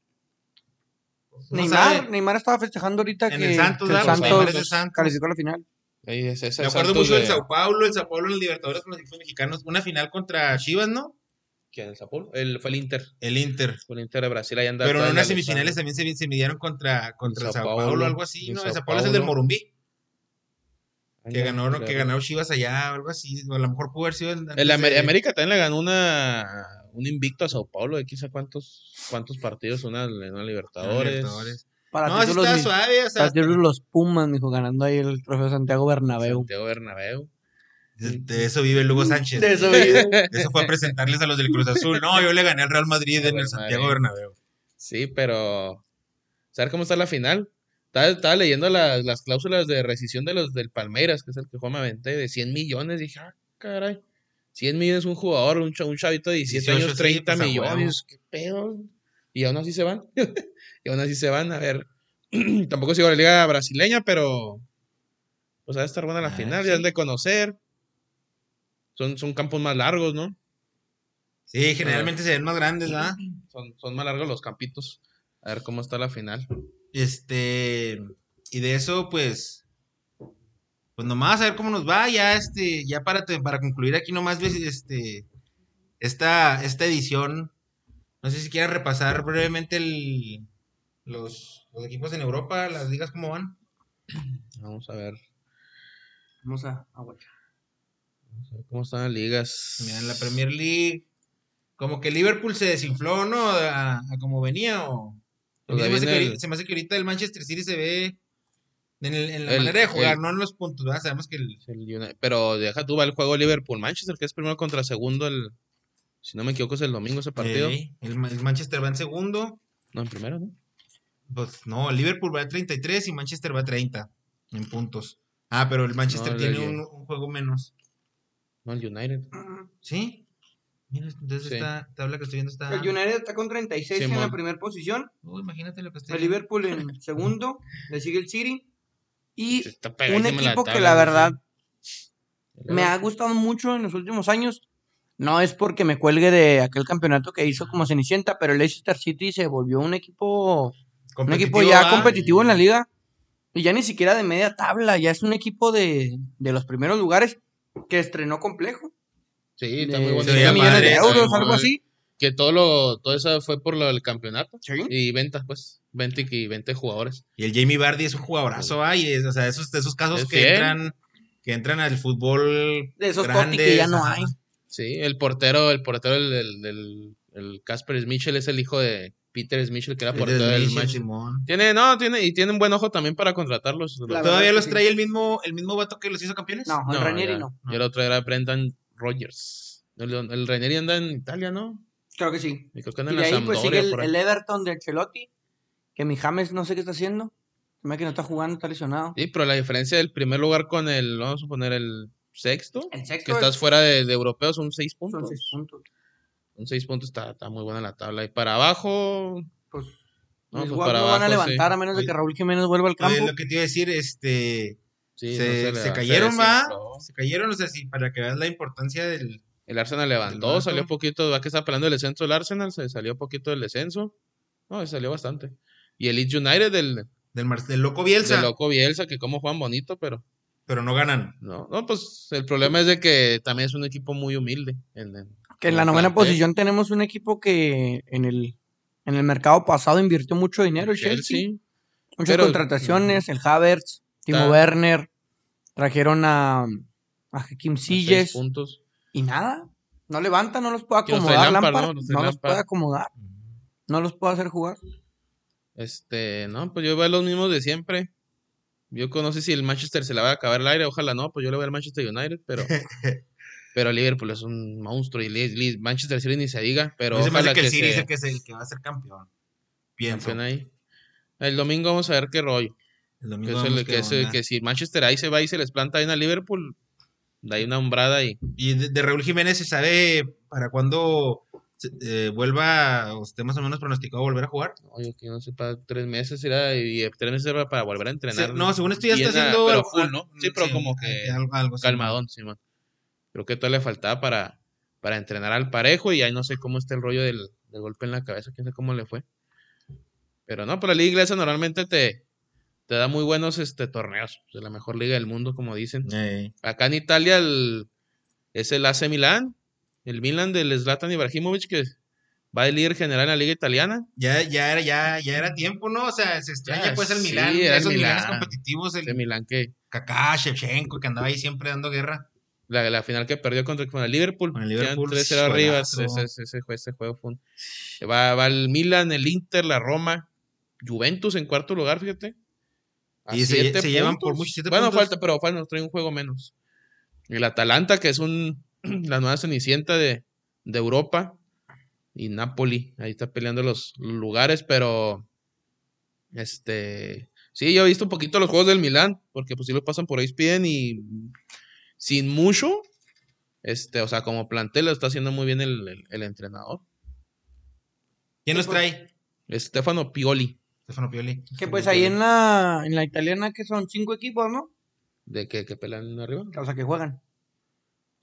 No Neymar, sabe. Neymar estaba festejando ahorita En que, el Santos, que el Santos calificó a la final. Ahí es ese Me acuerdo mucho del de- Sao Paulo, el Sao Paulo en el Libertadores con los equipos mexicanos. Una final contra Chivas, ¿no? ¿Quién? ¿El Sao Paulo? El, fue el Inter. El Inter. Fue el Inter de Brasil. Ahí anda Pero en unas semifinales también se, se midieron contra, contra el Sao Sao Paulo, algo así, ¿no? Sao El Sao Paulo es el del. Morumbí, que ganó, que ganó Chivas allá, algo así. O a lo mejor pudo haber sido el. El Amer- de- América también le ganó una un invicto a Sao Paulo de quizá cuántos cuántos partidos, una una Libertadores. Libertadores. Para No, títulos, mis- suave, o sea. para títulos los Pumas, mijo, ganando ahí el trofeo Santiago Bernabéu. Santiago Bernabéu. De, de eso vive Lugo Sánchez. De eso vive. Eso fue a presentarles a los del Cruz Azul. No, yo le gané al Real Madrid en el Santiago. Bernabéu. Sí, pero ¿sabes cómo está la final? Estaba, estaba leyendo las, las cláusulas de rescisión de los del Palmeiras, que es el que Juan me aventé, de 100 millones. Dije, ah, caray. 100 millones un jugador, un, un chavito de 17 18, años, sí, 30 pues, millones. ¿Qué pedo? Y aún así se van. y aún así se van. A ver, tampoco sigo la liga brasileña, pero pues va a estar buena la Ah, final, sí. ya es de conocer. Son, son campos más largos, ¿no? Sí, generalmente se ven más grandes, ¿verdad? Son, son más largos los campitos. A ver cómo está la final. Este, y de eso, pues, pues nomás a ver cómo nos va, ya este, ya para, te- para concluir aquí nomás, ves, este, esta, esta edición, no sé si quieran repasar brevemente el, los, los equipos en Europa, las ligas cómo van. Vamos a ver. Vamos a, a. Vamos a ver ¿Cómo están las ligas? Mira, en la Premier League, como que Liverpool se desinfló, ¿no? A, a como venía, o... Pues se, me hace que ahorita, el- se me hace que ahorita el Manchester City se ve en, el- en la El- manera de jugar, el- no en los puntos, ¿verdad? Sabemos que el, El United- Pero deja tú, va el juego Liverpool-Manchester, que es primero contra segundo. el Si no me equivoco, es el domingo ese partido. El Manchester va en segundo. No, en primero, ¿no? Pues no, Liverpool va a 33 y Manchester va a 30 en puntos. Ah, pero el Manchester No, tiene un, un juego menos. No, el United. ¿Sí? Mira, entonces Sí. esta tabla que estoy viendo está. El United está con 36 en Simón. la primera posición. Uy, imagínate lo que estoy El. Liverpool en segundo. Le sigue el City. Y un equipo que tabla, la ¿no? verdad me ha gustado mucho en los últimos años. No es porque me cuelgue de aquel campeonato que hizo como Cenicienta, pero el Leicester City se volvió un equipo, un equipo ya ¿va? competitivo en la liga. Y ya ni siquiera de media tabla, ya es un equipo de, de los primeros lugares que estrenó complejo. Sí, está de muy bonito. Se veía 7 millones de euros, algo así. Que todo lo, todo eso fue por lo del campeonato. Sí. Y ventas, pues. 20 y 20 jugadores. Y el Jamie Vardy es un jugadorazo, ¿va? Y es, o sea, esos, de esos casos Es que fiel. entran, que entran al fútbol De esos grande. Totti que ya no hay. Sí, el portero, el portero del, del, del- el Casper Schmeichel es el hijo de Peter Schmeichel, que era del Schmeichel, Manchester. Simón. Tiene, no, tiene, y tiene un buen ojo también para contratarlos. ¿Todavía que los sí. trae el mismo, el mismo vato que los hizo campeones? No, el No, Ranieri ya. no. Y el otro era Brendan Rodgers. El, el Ranieri anda en Italia, ¿no? Creo que sí. Y creo que anda Y en la ahí pues sigue el, por ahí. el Everton de Ancelotti, que mi James no sé qué está haciendo. Se que no está jugando, está lesionado. Sí, pero la diferencia del primer lugar con el, vamos a poner el sexto, El que sexto estás es- fuera de, de europeos, son seis puntos. son seis puntos. Son seis puntos, está, está muy buena la tabla. Y para abajo, Pues, No, pues guapos para no van a levantar sí. a menos de que Raúl Jiménez vuelva al Oye, campo. lo que te iba a decir, este. sí, se, no cayeron, va. Se cayeron, o sea, sí, para que veas la importancia del. El Arsenal levantó, salió poquito, va que está peleando el descenso del Arsenal, se salió poquito del descenso. No, se salió bastante. Y el Leeds United del, Del, Mar- del loco Bielsa. del loco Bielsa, que como juegan bonito, pero Pero no ganan. no. No, pues el problema es de que también es un equipo muy humilde. En, en- Que en la novena posición tenemos un equipo que en el, en el mercado pasado invirtió mucho dinero, el Chelsea. Muchas Pero- contrataciones, el Havertz, Timo Werner, trajeron a, a seis Silles puntos. y nada, no levanta, no los puede acomodar Lampard, Lampard, ¿no? no Los puede acomodar, no los puede hacer jugar. Este, no, pues yo veo los mismos de siempre. Yo no sé si el Manchester se le va a acabar el aire, ojalá no, pues yo le voy al Manchester United, pero pero Liverpool es un monstruo y Manchester City ni se diga, pero me que que, el City se es el que, es el que va a ser campeón. Pienso. campeón ahí. El domingo vamos a ver qué rollo. El Que, domingo el- que qué es el- onda. que si Manchester ahí se va y se les planta ahí en a Liverpool, da ahí una umbrada y Y de, de Raúl Jiménez se sabe para cuándo eh, vuelva, o esté más o menos pronosticado a volver a jugar. oye, que no sé, para tres meses era y tres meses era para volver a entrenar. Se- no, según esto ya está bien, haciendo. Pero full, ¿no? Sí, pero Sí, como que algo, algo calmadón, Simón. Creo que todavía le faltaba para, para entrenar al parejo y ahí no sé cómo está el rollo del, del golpe en la cabeza, quién sabe cómo le fue. Pero no, por la liga inglesa normalmente te, te da muy buenos este, torneos, de la mejor liga del mundo, como dicen. Acá en Italia el- es el AC Milán, el Milan del Zlatan Ibrahimovic, que va de líder general en la liga italiana. ya, ya, era, ya, ya era tiempo, ¿no? O sea, se extraña Ya, pues el sí, Milán, el esos Milanes Milán. competitivos, el Ese Milán que Kaká, Shevchenko, que andaba ahí siempre dando guerra. La, la final que perdió contra con el Liverpool. Con el Liverpool, 3-0 arriba. Ese, ese, ese ese juego fue un- Va, va el Milan, el Inter, la Roma, Juventus en cuarto lugar, fíjate. A Y se- llevan por siete Bueno, puntos. falta, pero falta, nos trae un juego menos. El Atalanta, que es un la nueva cenicienta de, de Europa. Y Napoli, ahí está peleando los, lugares, pero este sí, yo he visto un poquito los juegos del Milán, porque pues sí lo pasan por ESPN y sin mucho, este, o sea, como plantel lo está haciendo muy bien el, el- el entrenador. ¿Quién los trae? Stefano Pioli, Stefano Pioli. Que pues ahí en la, en la italiana que son cinco equipos, ¿no? de que, que pelean arriba. O sea, que juegan.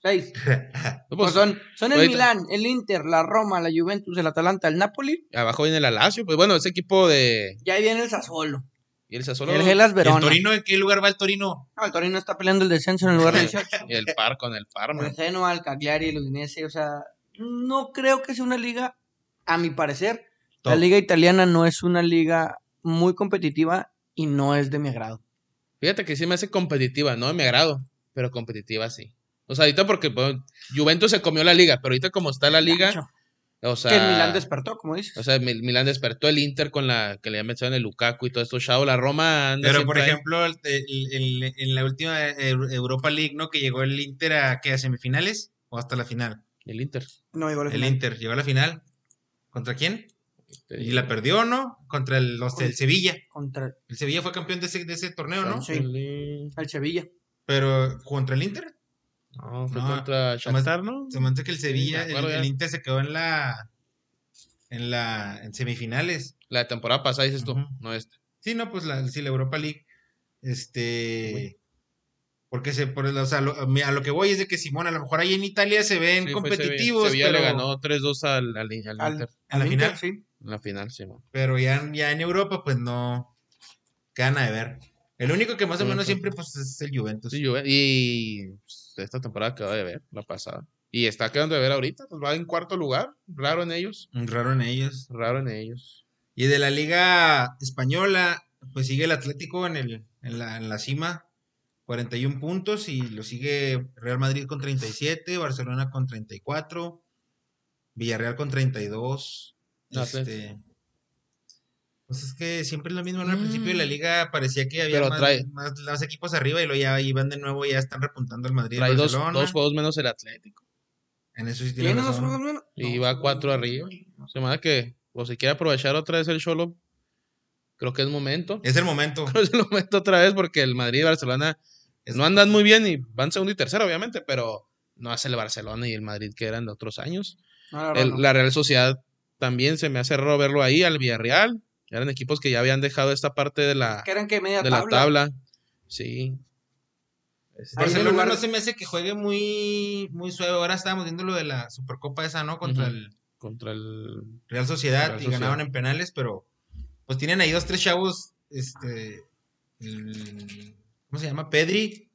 Seis. No, Pues pues, son, son el ahorita- Milán, el Inter, la Roma, la Juventus, el Atalanta, el Napoli. abajo viene el Lazio, pues bueno, ese equipo de Y ahí viene el Sassuolo. Y el Sassuolo el Gelas ¿Y el Verona. Torino en qué lugar va el Torino? No, el Torino está peleando el descenso en el lugar 18. y el Par con el Parma. el Genoa, el Cagliari, el Udinese, o sea, no creo que sea una liga, a mi parecer, la liga italiana no es una liga muy competitiva y no es de mi agrado. Fíjate que sí me hace competitiva, no me agrado, pero competitiva sí. O sea, ahorita porque pues, Juventus se comió la liga, pero ahorita como está la liga, Gacho. O sea, que el Milán despertó, como dices. o sea, Mil- Milán despertó el Inter con la que le habían metido en el Lukaku y todo esto, Chao, la Roma anda Pero por ejemplo, el- el- el- en la última Europa League, ¿no? Que llegó el Inter a, ¿qué, a semifinales o hasta la final. el Inter. no, igual El Inter llegó a la final. ¿Contra quién? Y la perdió, ¿no? Contra el, los del Sevilla. Contra El Sevilla fue campeón de ese, de ese torneo, ¿no? Sí. El- el Sevilla. Pero contra el Inter. No, fue No, contra Shakhtar, ¿no? Se me hace que el Sevilla, el, acuerdo ya. el Inter se quedó en la en la en semifinales. La temporada pasada dices tú, no esta. Sí, no, pues la, sí, la Europa League. Este. Porque se, por, o sea, lo- a lo que voy es de que Simón, a lo mejor ahí en Italia se ven Sí, Sevilla. competitivos, Sevilla pero, le ganó 3-2 al, al, al Al- Inter ¿En la al final? Sí. en la final, sí, man. pero ya, ya en Europa, pues no. Gana de ver. El único que más o menos Juventus. siempre, pues, es el Juventus. Sí, Juve- y pues, esta temporada quedó de ver, la pasada. Y está quedando de ver ahorita, pues va en cuarto lugar, raro en ellos, Raro en ellos. raro en ellos. Y de la Liga Española, pues sigue el Atlético en, el, en, la, en la cima 41 puntos y lo sigue Real Madrid con 37, Barcelona con 34, Villarreal con 32. No, este, pues es que siempre es lo mismo, ¿no? Al principio de la Mm. liga parecía que había más, trae- más- más equipos arriba y luego ya iban de nuevo, ya están repuntando al Madrid. y Trae dos, Barcelona. dos juegos menos el Atlético. En eso sí tiene ¿Tiene dos juegos menos? Y No, va cuatro arriba. Se me da que, o si quiere aprovechar otra vez el Cholo, creo que es momento. Es el momento. Creo que es el momento otra vez porque el Madrid y Barcelona no andan muy bien y van segundo y tercero, obviamente, pero no hace el Barcelona y el Madrid que eran de otros años. No, la verdad El- no. La Real Sociedad también se me hace raro verlo ahí, al Villarreal. Eran equipos que ya habían dejado esta parte de la, Que eran que media de la tabla. tabla. Sí. Este, Barcelona lugar- no se me hace que juegue muy, muy suave. Ahora estábamos viendo lo de la Supercopa esa, ¿no? Contra el contra el. Real Sociedad Real y ganaban Sociedad. en penales, pero pues tienen ahí dos, tres chavos, este, el- ¿cómo se llama? Pedri.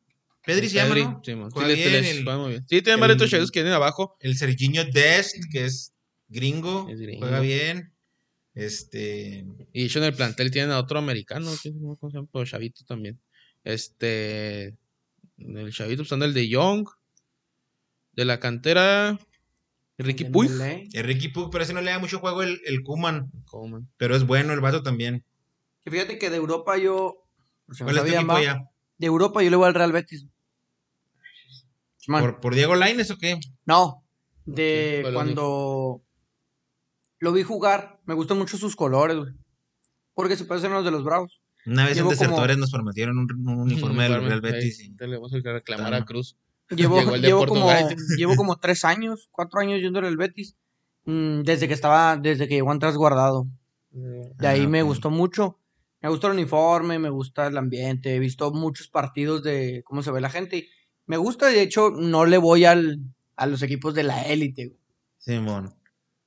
Pedri se llama, ¿no? sí. Sí, bien, les el- juega muy bien. Sí, tienen varios chavos que vienen abajo. El Serginho Dest, que es gringo, Es gringo. juega bien. Este, Y de hecho en el plantel tienen a otro americano, cómo se llama, pero Chavito también. Este. El Chavito, pues anda el de Young. De la cantera. Ricky Puig. El Ricky Puig, pero ese no le da mucho juego el, el Kuman, pero es bueno el vato también. Que fíjate que de Europa yo. no sé, ¿Cuál es tu sabían, equipo va. ya? De Europa yo le voy al Real Betis. ¿Por, por Diego Lainez o qué? No, de cuando lo vi jugar, me gustan mucho sus colores, güey. Porque se parecen a los de los Bravos. Una vez Llevo en como- Desertores nos prometieron un, un uniforme del Real Betis. y- te le vamos a reclamar a. Cruz. Llevo, llevo, como, llevo como tres años, cuatro años yendo al Betis. mm, desde que estaba, desde que llegó Andrés Guardado. De ahí Ah, me gustó mucho. Me gusta el uniforme, me gusta el ambiente. He visto muchos partidos de cómo se ve la gente. y me gusta, de hecho, no le voy al, a los equipos de la élite. Simón.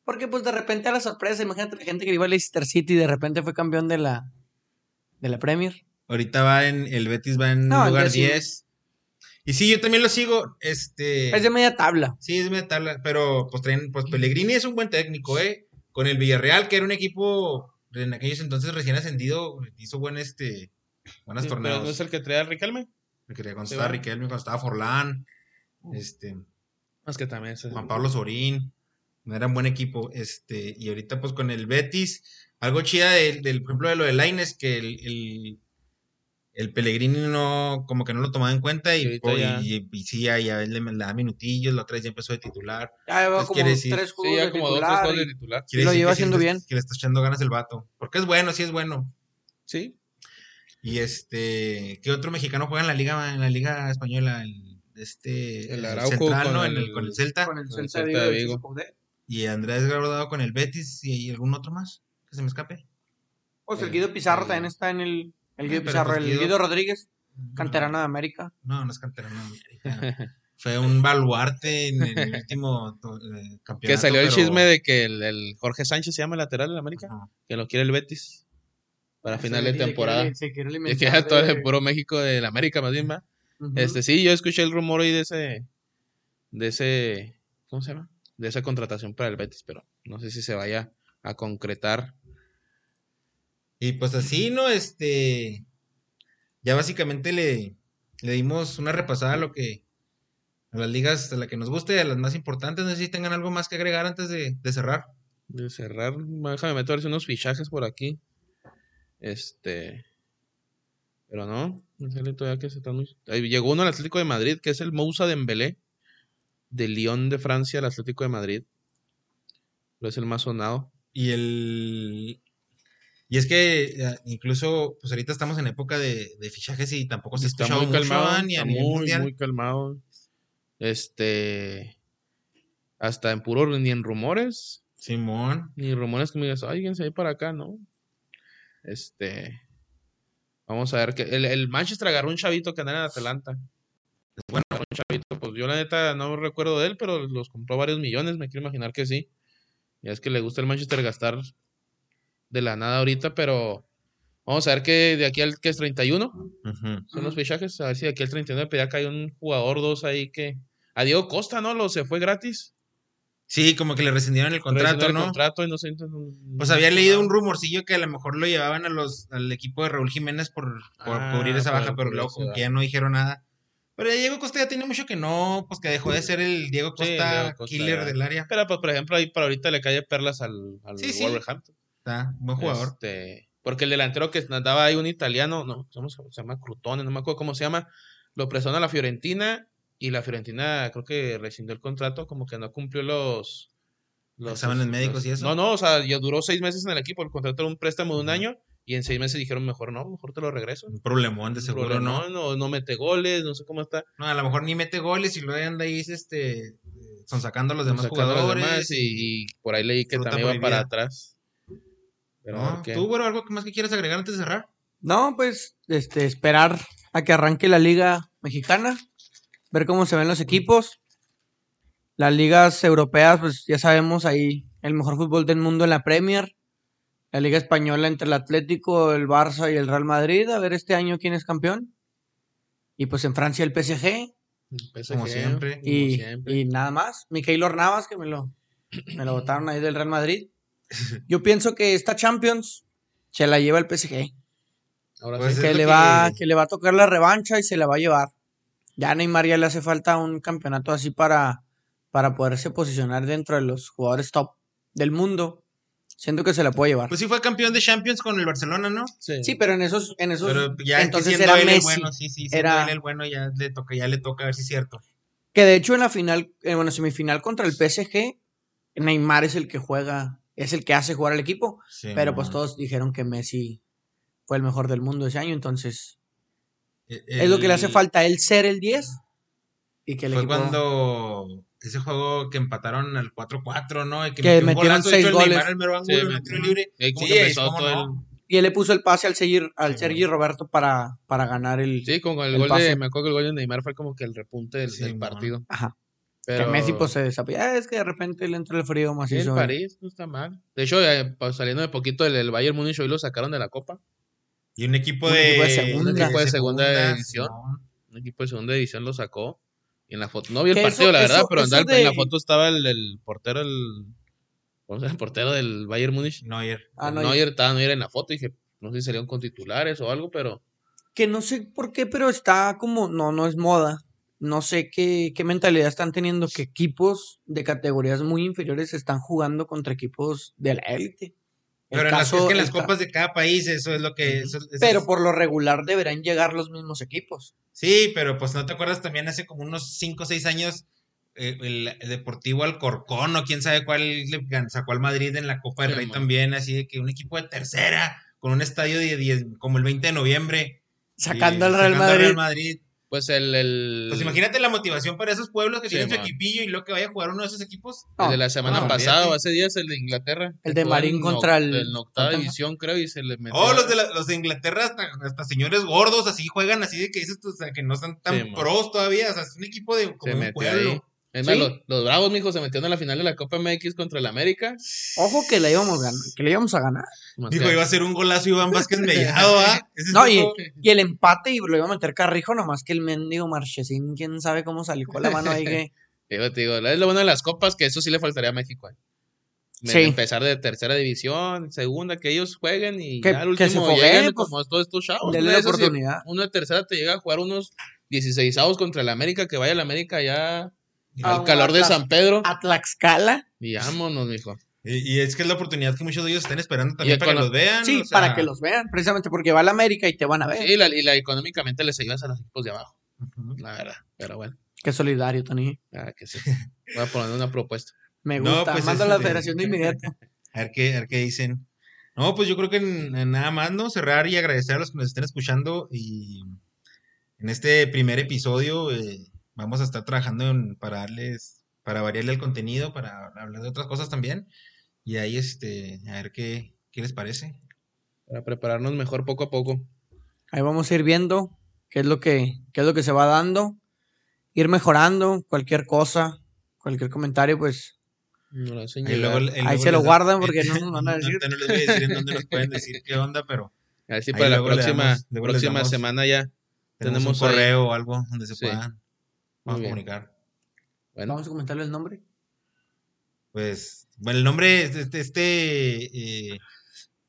Porque pues de repente a la sorpresa, imagínate la gente que iba al Leicester City y de repente fue campeón de la, de la Premier. Ahorita va en, el Betis va en No, el lugar décimo. 10. Y sí, yo también lo sigo. Este. Es de media tabla. Sí, es media tabla, pero pues traen, pues Pellegrini es un buen técnico, ¿eh? Con el Villarreal, que era un equipo en aquellos entonces recién ascendido, hizo buen este, buenas Sí, torneos. ¿no es el que trae a Riquelme? Me quería cuando Sí, estaba. Riquelme, cuando estaba Forlán, este, Es que también es Juan Pablo Sorín, no era un buen equipo, este, y ahorita pues con el Betis, algo chida del, del por ejemplo, de lo de Laines, que el, el, el Pellegrini no, como que no lo tomaba en cuenta y, Y po- ya- y, y sí, ya, ya él le, le da minutillos, la otra vez ya empezó de titular. Ya lleva como quiere decir- tres Sí, juegos ya de como dos tres juegos y- de titular. Quiere Lo lleva sí haciendo bien. Que le está echando ganas el vato. Porque es bueno, sí es bueno. Sí. Y este, ¿qué otro mexicano juega en la liga, en la liga española? El, este, El Central, con el- el- con el Celta. con el Celta el de Vigo. de Vigo. Y Andrés Guardado con el Betis y algún otro más que se me escape. Pues el Eh, Guido Pizarro eh, también está en el. El eh, Guido Pizarro, pues el Guido- Guido Rodríguez, canterano de América. No, no es canterano. de América. Fue un baluarte en el último eh, campeonato. Que salió el pero- chisme de que el, el Jorge Sánchez se llama el lateral en América, Ajá. que lo quiere el Betis para final de Se quiere- temporada. Se quiere Y alimentar que ya todo de- el puro México del América más bien va. Ujú. Este, sí, yo escuché el rumor ahí de ese, de ese, ¿cómo se llama? De esa contratación para el Betis, pero no sé si se vaya a concretar. Y pues así, ¿no? Este. Ya básicamente le, le dimos una repasada a lo que. A las ligas a las que nos guste, a las más importantes. No sé si tengan algo más que agregar antes de, de cerrar. De cerrar, déjame meter a ver si unos fichajes por aquí. Este, pero no, no sale todavía que se están muy- Llegó uno al Atlético de Madrid, que es el Moussa Dembélé, de Lyon de Francia al Atlético de Madrid. Pero es el más sonado. Y el. Y es que eh, incluso, pues ahorita estamos en época de, de fichajes y tampoco se Está muy mucho, calmado, ni está muy, muy calmado. Este, hasta en puro, ni en rumores, Simón. ni rumores que me digas, alguien se va para acá, ¿no? Este, vamos a ver que el, el Manchester agarró un chavito que anda en Atlanta. Bueno, chavito, pues yo la neta no recuerdo de él, pero los compró varios millones, me quiero imaginar que sí. Ya es que le gusta el Manchester gastar de la nada ahorita, pero vamos a ver que de aquí al que es 31 Ujú. son los fichajes, a ver si de aquí al 39 pues ya cae un jugador, dos ahí que... A Diego Costa, ¿no? Lo se fue gratis. Sí, como que le rescindieron el contrato, Rescindió el ¿no? contrato y no sé, no- Pues no había leído un rumorcillo que a lo mejor lo llevaban a los, al equipo de Raúl Jiménez por, por Ah, cubrir esa baja, pero luego como que baja. ya no dijeron nada. Pero ya Diego Costa ya tiene mucho que no, pues que dejó de ser el Diego Sí, Costa, Diego Costa killer ya. del área. Pero, pues, por ejemplo, ahí para ahorita le cae perlas al, al Sí, sí. Wolverhampton. Está, buen jugador. Este, porque el delantero que andaba ahí, un italiano, no, ¿cómo se llama Crutone, no me acuerdo cómo se llama, lo presiona a la Fiorentina y la Fiorentina creo que rescindió el contrato, como que no cumplió los... Exámenes médicos y eso. No, no, o sea, ya duró seis meses en el equipo, el contrato era un préstamo de un año y en seis meses dijeron, mejor no, mejor te lo regreso. Un problemón de seguro, ¿no? no, no, no mete goles, no sé cómo está. No, a lo mejor ni mete goles y luego anda ahí, este, son sacando a los demás sacando a los jugadores. demás y, y por ahí leí que también iba para atrás. Pero No. ¿Tú, güero, algo más que quieras agregar antes de cerrar? No, pues este, esperar a que arranque la liga mexicana, ver cómo se ven los equipos. Las ligas europeas, pues ya sabemos, ahí el mejor fútbol del mundo en la Premier. La liga española entre el Atlético, el Barça y el Real Madrid. A ver este año quién es campeón. Y pues en Francia el PSG. PSG, Como siempre. como Y, siempre. y nada más. Miquel Navas, que me lo, me lo botaron ahí del Real Madrid. Yo pienso que esta Champions se la lleva el PSG. Ahora Pues que le que- va que le va a tocar la revancha y se la va a llevar. Ya a Neymar ya le hace falta un campeonato así para, para poderse posicionar dentro de los jugadores top del mundo. Siento que se la puede llevar. Pues sí fue campeón de Champions con el Barcelona, ¿no? Sí. sí, pero en esos, en esos Pero ya entonces siendo era él el Messi. bueno, sí, sí, siendo Era- él el bueno ya le toca, ya le toca a ver si es cierto. Que de hecho en la final, eh, bueno, semifinal contra el PSG, Neymar es el que juega, es el que hace jugar al equipo. Sí, Pero pues todos dijeron que Messi fue el mejor del mundo ese año, entonces Eh, es lo que le hace el- falta él ser el 10 y que el Fue equipo cuando ese juego que empataron al 4-4, ¿no? Y que, Que metió un metieron golazo, seis de hecho, el goles. Neymar al mero ángulo, Sí, el tiro libre. Y Sí, empezó todo no. y él le puso el pase al Sergi, al Sí, Sergi Roberto para, para ganar el, el... Sí, con el, El gol pase. de... Me acuerdo que el gol de Neymar fue como que el repunte del, Sí, del partido. Ajá. Pero... Que Messi pues se desapía. Ah, es que de repente le entra el frío Sí, macizo. en París, no está mal. De hecho, eh, pues, saliendo de poquito el, el Bayern Múnich hoy lo sacaron de la Copa. Y un equipo Un de, equipo de segunda. Un equipo de segunda edición. Simón. Un equipo de segunda edición lo sacó. En la foto, no vi el partido, eso- la verdad, eso- pero andaba- eso de- en la foto estaba el, el portero, el. ¿Cómo se llama? El portero del Bayern Múnich. Neuer. Ah, no, Neuer estaba Neuer en la foto y dije, no sé si salieron con titulares o algo, pero. Que no sé por qué, pero está como, no, no es moda. No sé qué, qué mentalidad están teniendo que equipos de categorías muy inferiores están jugando contra equipos de la élite. Pero en las, es que en las copas de cada país, eso es lo que. eso- eso Pero es- por lo regular deberán llegar los mismos equipos. Sí, pero pues no te acuerdas también hace como unos 5 o 6 años. eh, el, el Deportivo Alcorcón o quién sabe cuál le sacó al Madrid en la Copa del Sí, Rey man. también, así de que un equipo de tercera con un estadio de 10, como el 20 de noviembre. Sacando y al Real sacando Madrid. Madrid. Pues el. el Pues imagínate la motivación para esos pueblos que Sí, tienen su equipillo y luego que vaya a jugar uno de esos equipos. el de la semana no, pasada o hace días, el de Inglaterra. El de Marín contra el- En octava división, creo, y se le metió. Oh, los de, la- los de Inglaterra, hasta, hasta señores gordos, así juegan, así de que dices o sea, que no están tan Sí, man. pros todavía, o sea, es un equipo de como Se un pueblo. ahí. Es más, Sí. los, los Bravos, mijo, se metieron en la final de la Copa MX contra el América. Ojo que la íbamos a ganar, que le íbamos a ganar. Dijo, iba a ser un golazo Iván Vázquez Mellado, ¿ah? No, y, el empate y lo iba a meter Carrijo, nomás que el mendigo Marchesín, quién sabe cómo salió con la mano ahí que. Digo, te digo, es lo bueno de las copas, que eso sí le faltaría a México. eh. Sí. Empezar de tercera división, segunda, que ellos jueguen y Que- ya al que se último fogueen, lleguen pues, como todos estos chavos. denle Una la esas, si oportunidad. Uno de tercera te llega a jugar unos 16 avos contra el América, que vaya el América ya al calor de San Pedro. A Tlaxcala. Y vámonos, mijo. Y, y es que es la oportunidad que muchos de ellos están esperando también Y para que los vean. Sí, o sea, para que los vean, precisamente porque va a la América y te van a ver. Sí, la, y la económicamente les ayudas a los equipos de abajo, la verdad. Pero bueno, Qué solidario, Tony. ah, que sí. Voy a poner una propuesta. Me No, gusta. pues Manda a eso la de- federación de inmediato. A ver qué, a ver qué dicen. No, pues yo creo que en- en nada más, ¿no? Cerrar y agradecer a los que nos estén escuchando. Y en este primer episodio eh, vamos a estar trabajando en- para darles, para variarle el contenido, para hablar de otras cosas también. Y ahí, este, a ver qué, qué les parece. Para prepararnos mejor poco a poco. Ahí vamos a ir viendo qué es lo que, qué es lo que se va dando. Ir mejorando cualquier cosa, cualquier comentario, pues Nos lo Ahí, luego- ahí luego se lo guardan porque no nos van a no- decir. no les voy a decir en dónde nos pueden decir qué onda, pero A ver si Ahí para la próxima, damos- próxima damos- semana ya. tenemos, Tenemos un ahí- correo o algo donde se Sí. puedan vamos a comunicar. Bueno, Vamos a comentarle el nombre. Pues, bueno, el nombre, este, este eh,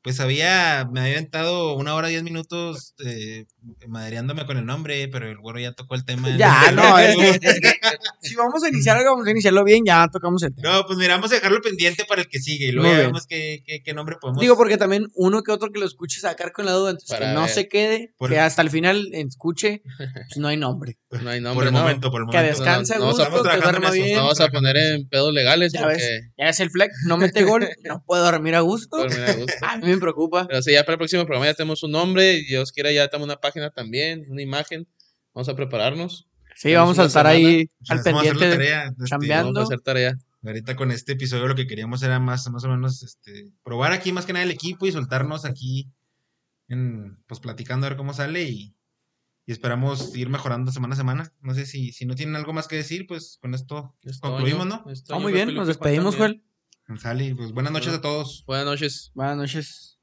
pues había, me había aventado una hora, diez minutos eh, madreándome con el nombre, pero el güero ya tocó el tema. Ya, no, es que- es que si vamos a iniciar algo, vamos a iniciarlo bien, ya tocamos el tema. No, pues mira, vamos a dejarlo pendiente para el que sigue y luego ya vemos qué, qué, qué nombre podemos. Digo, porque también uno que otro que lo escuche sacar con la duda, entonces Para que no ver. se quede, Por- que hasta el final escuche, pues no hay nombre. No hay por nombre, el no. momento, por el Que momento. descanse a no, no, gusto, estamos que duerma bien. No vamos a poner en pedos legales Ya porque... Ya es el flex, no mete gol, no puedo dormir a gusto. por mí me gusta. A mí me preocupa. Pero sí, ya para el próximo programa ya tenemos un nombre. Dios quiera, ya tenemos una página también, una imagen. Vamos a prepararnos. Sí, vamos a estar ahí O sea, al vamos a hacer la pendiente. tarea, este. Vamos a hacer tarea. Ahorita con este episodio lo que queríamos era más, más o menos este, probar aquí más que nada el equipo y soltarnos aquí en, pues platicando a ver cómo sale y, y esperamos ir mejorando semana a semana. No sé si, si no tienen algo más que decir, pues con esto Es concluimos, Toño, ¿no? es Ah, Toño, muy bien, nos despedimos. Joel. Sale, pues buenas noches a todos. Buenas noches. Buenas noches.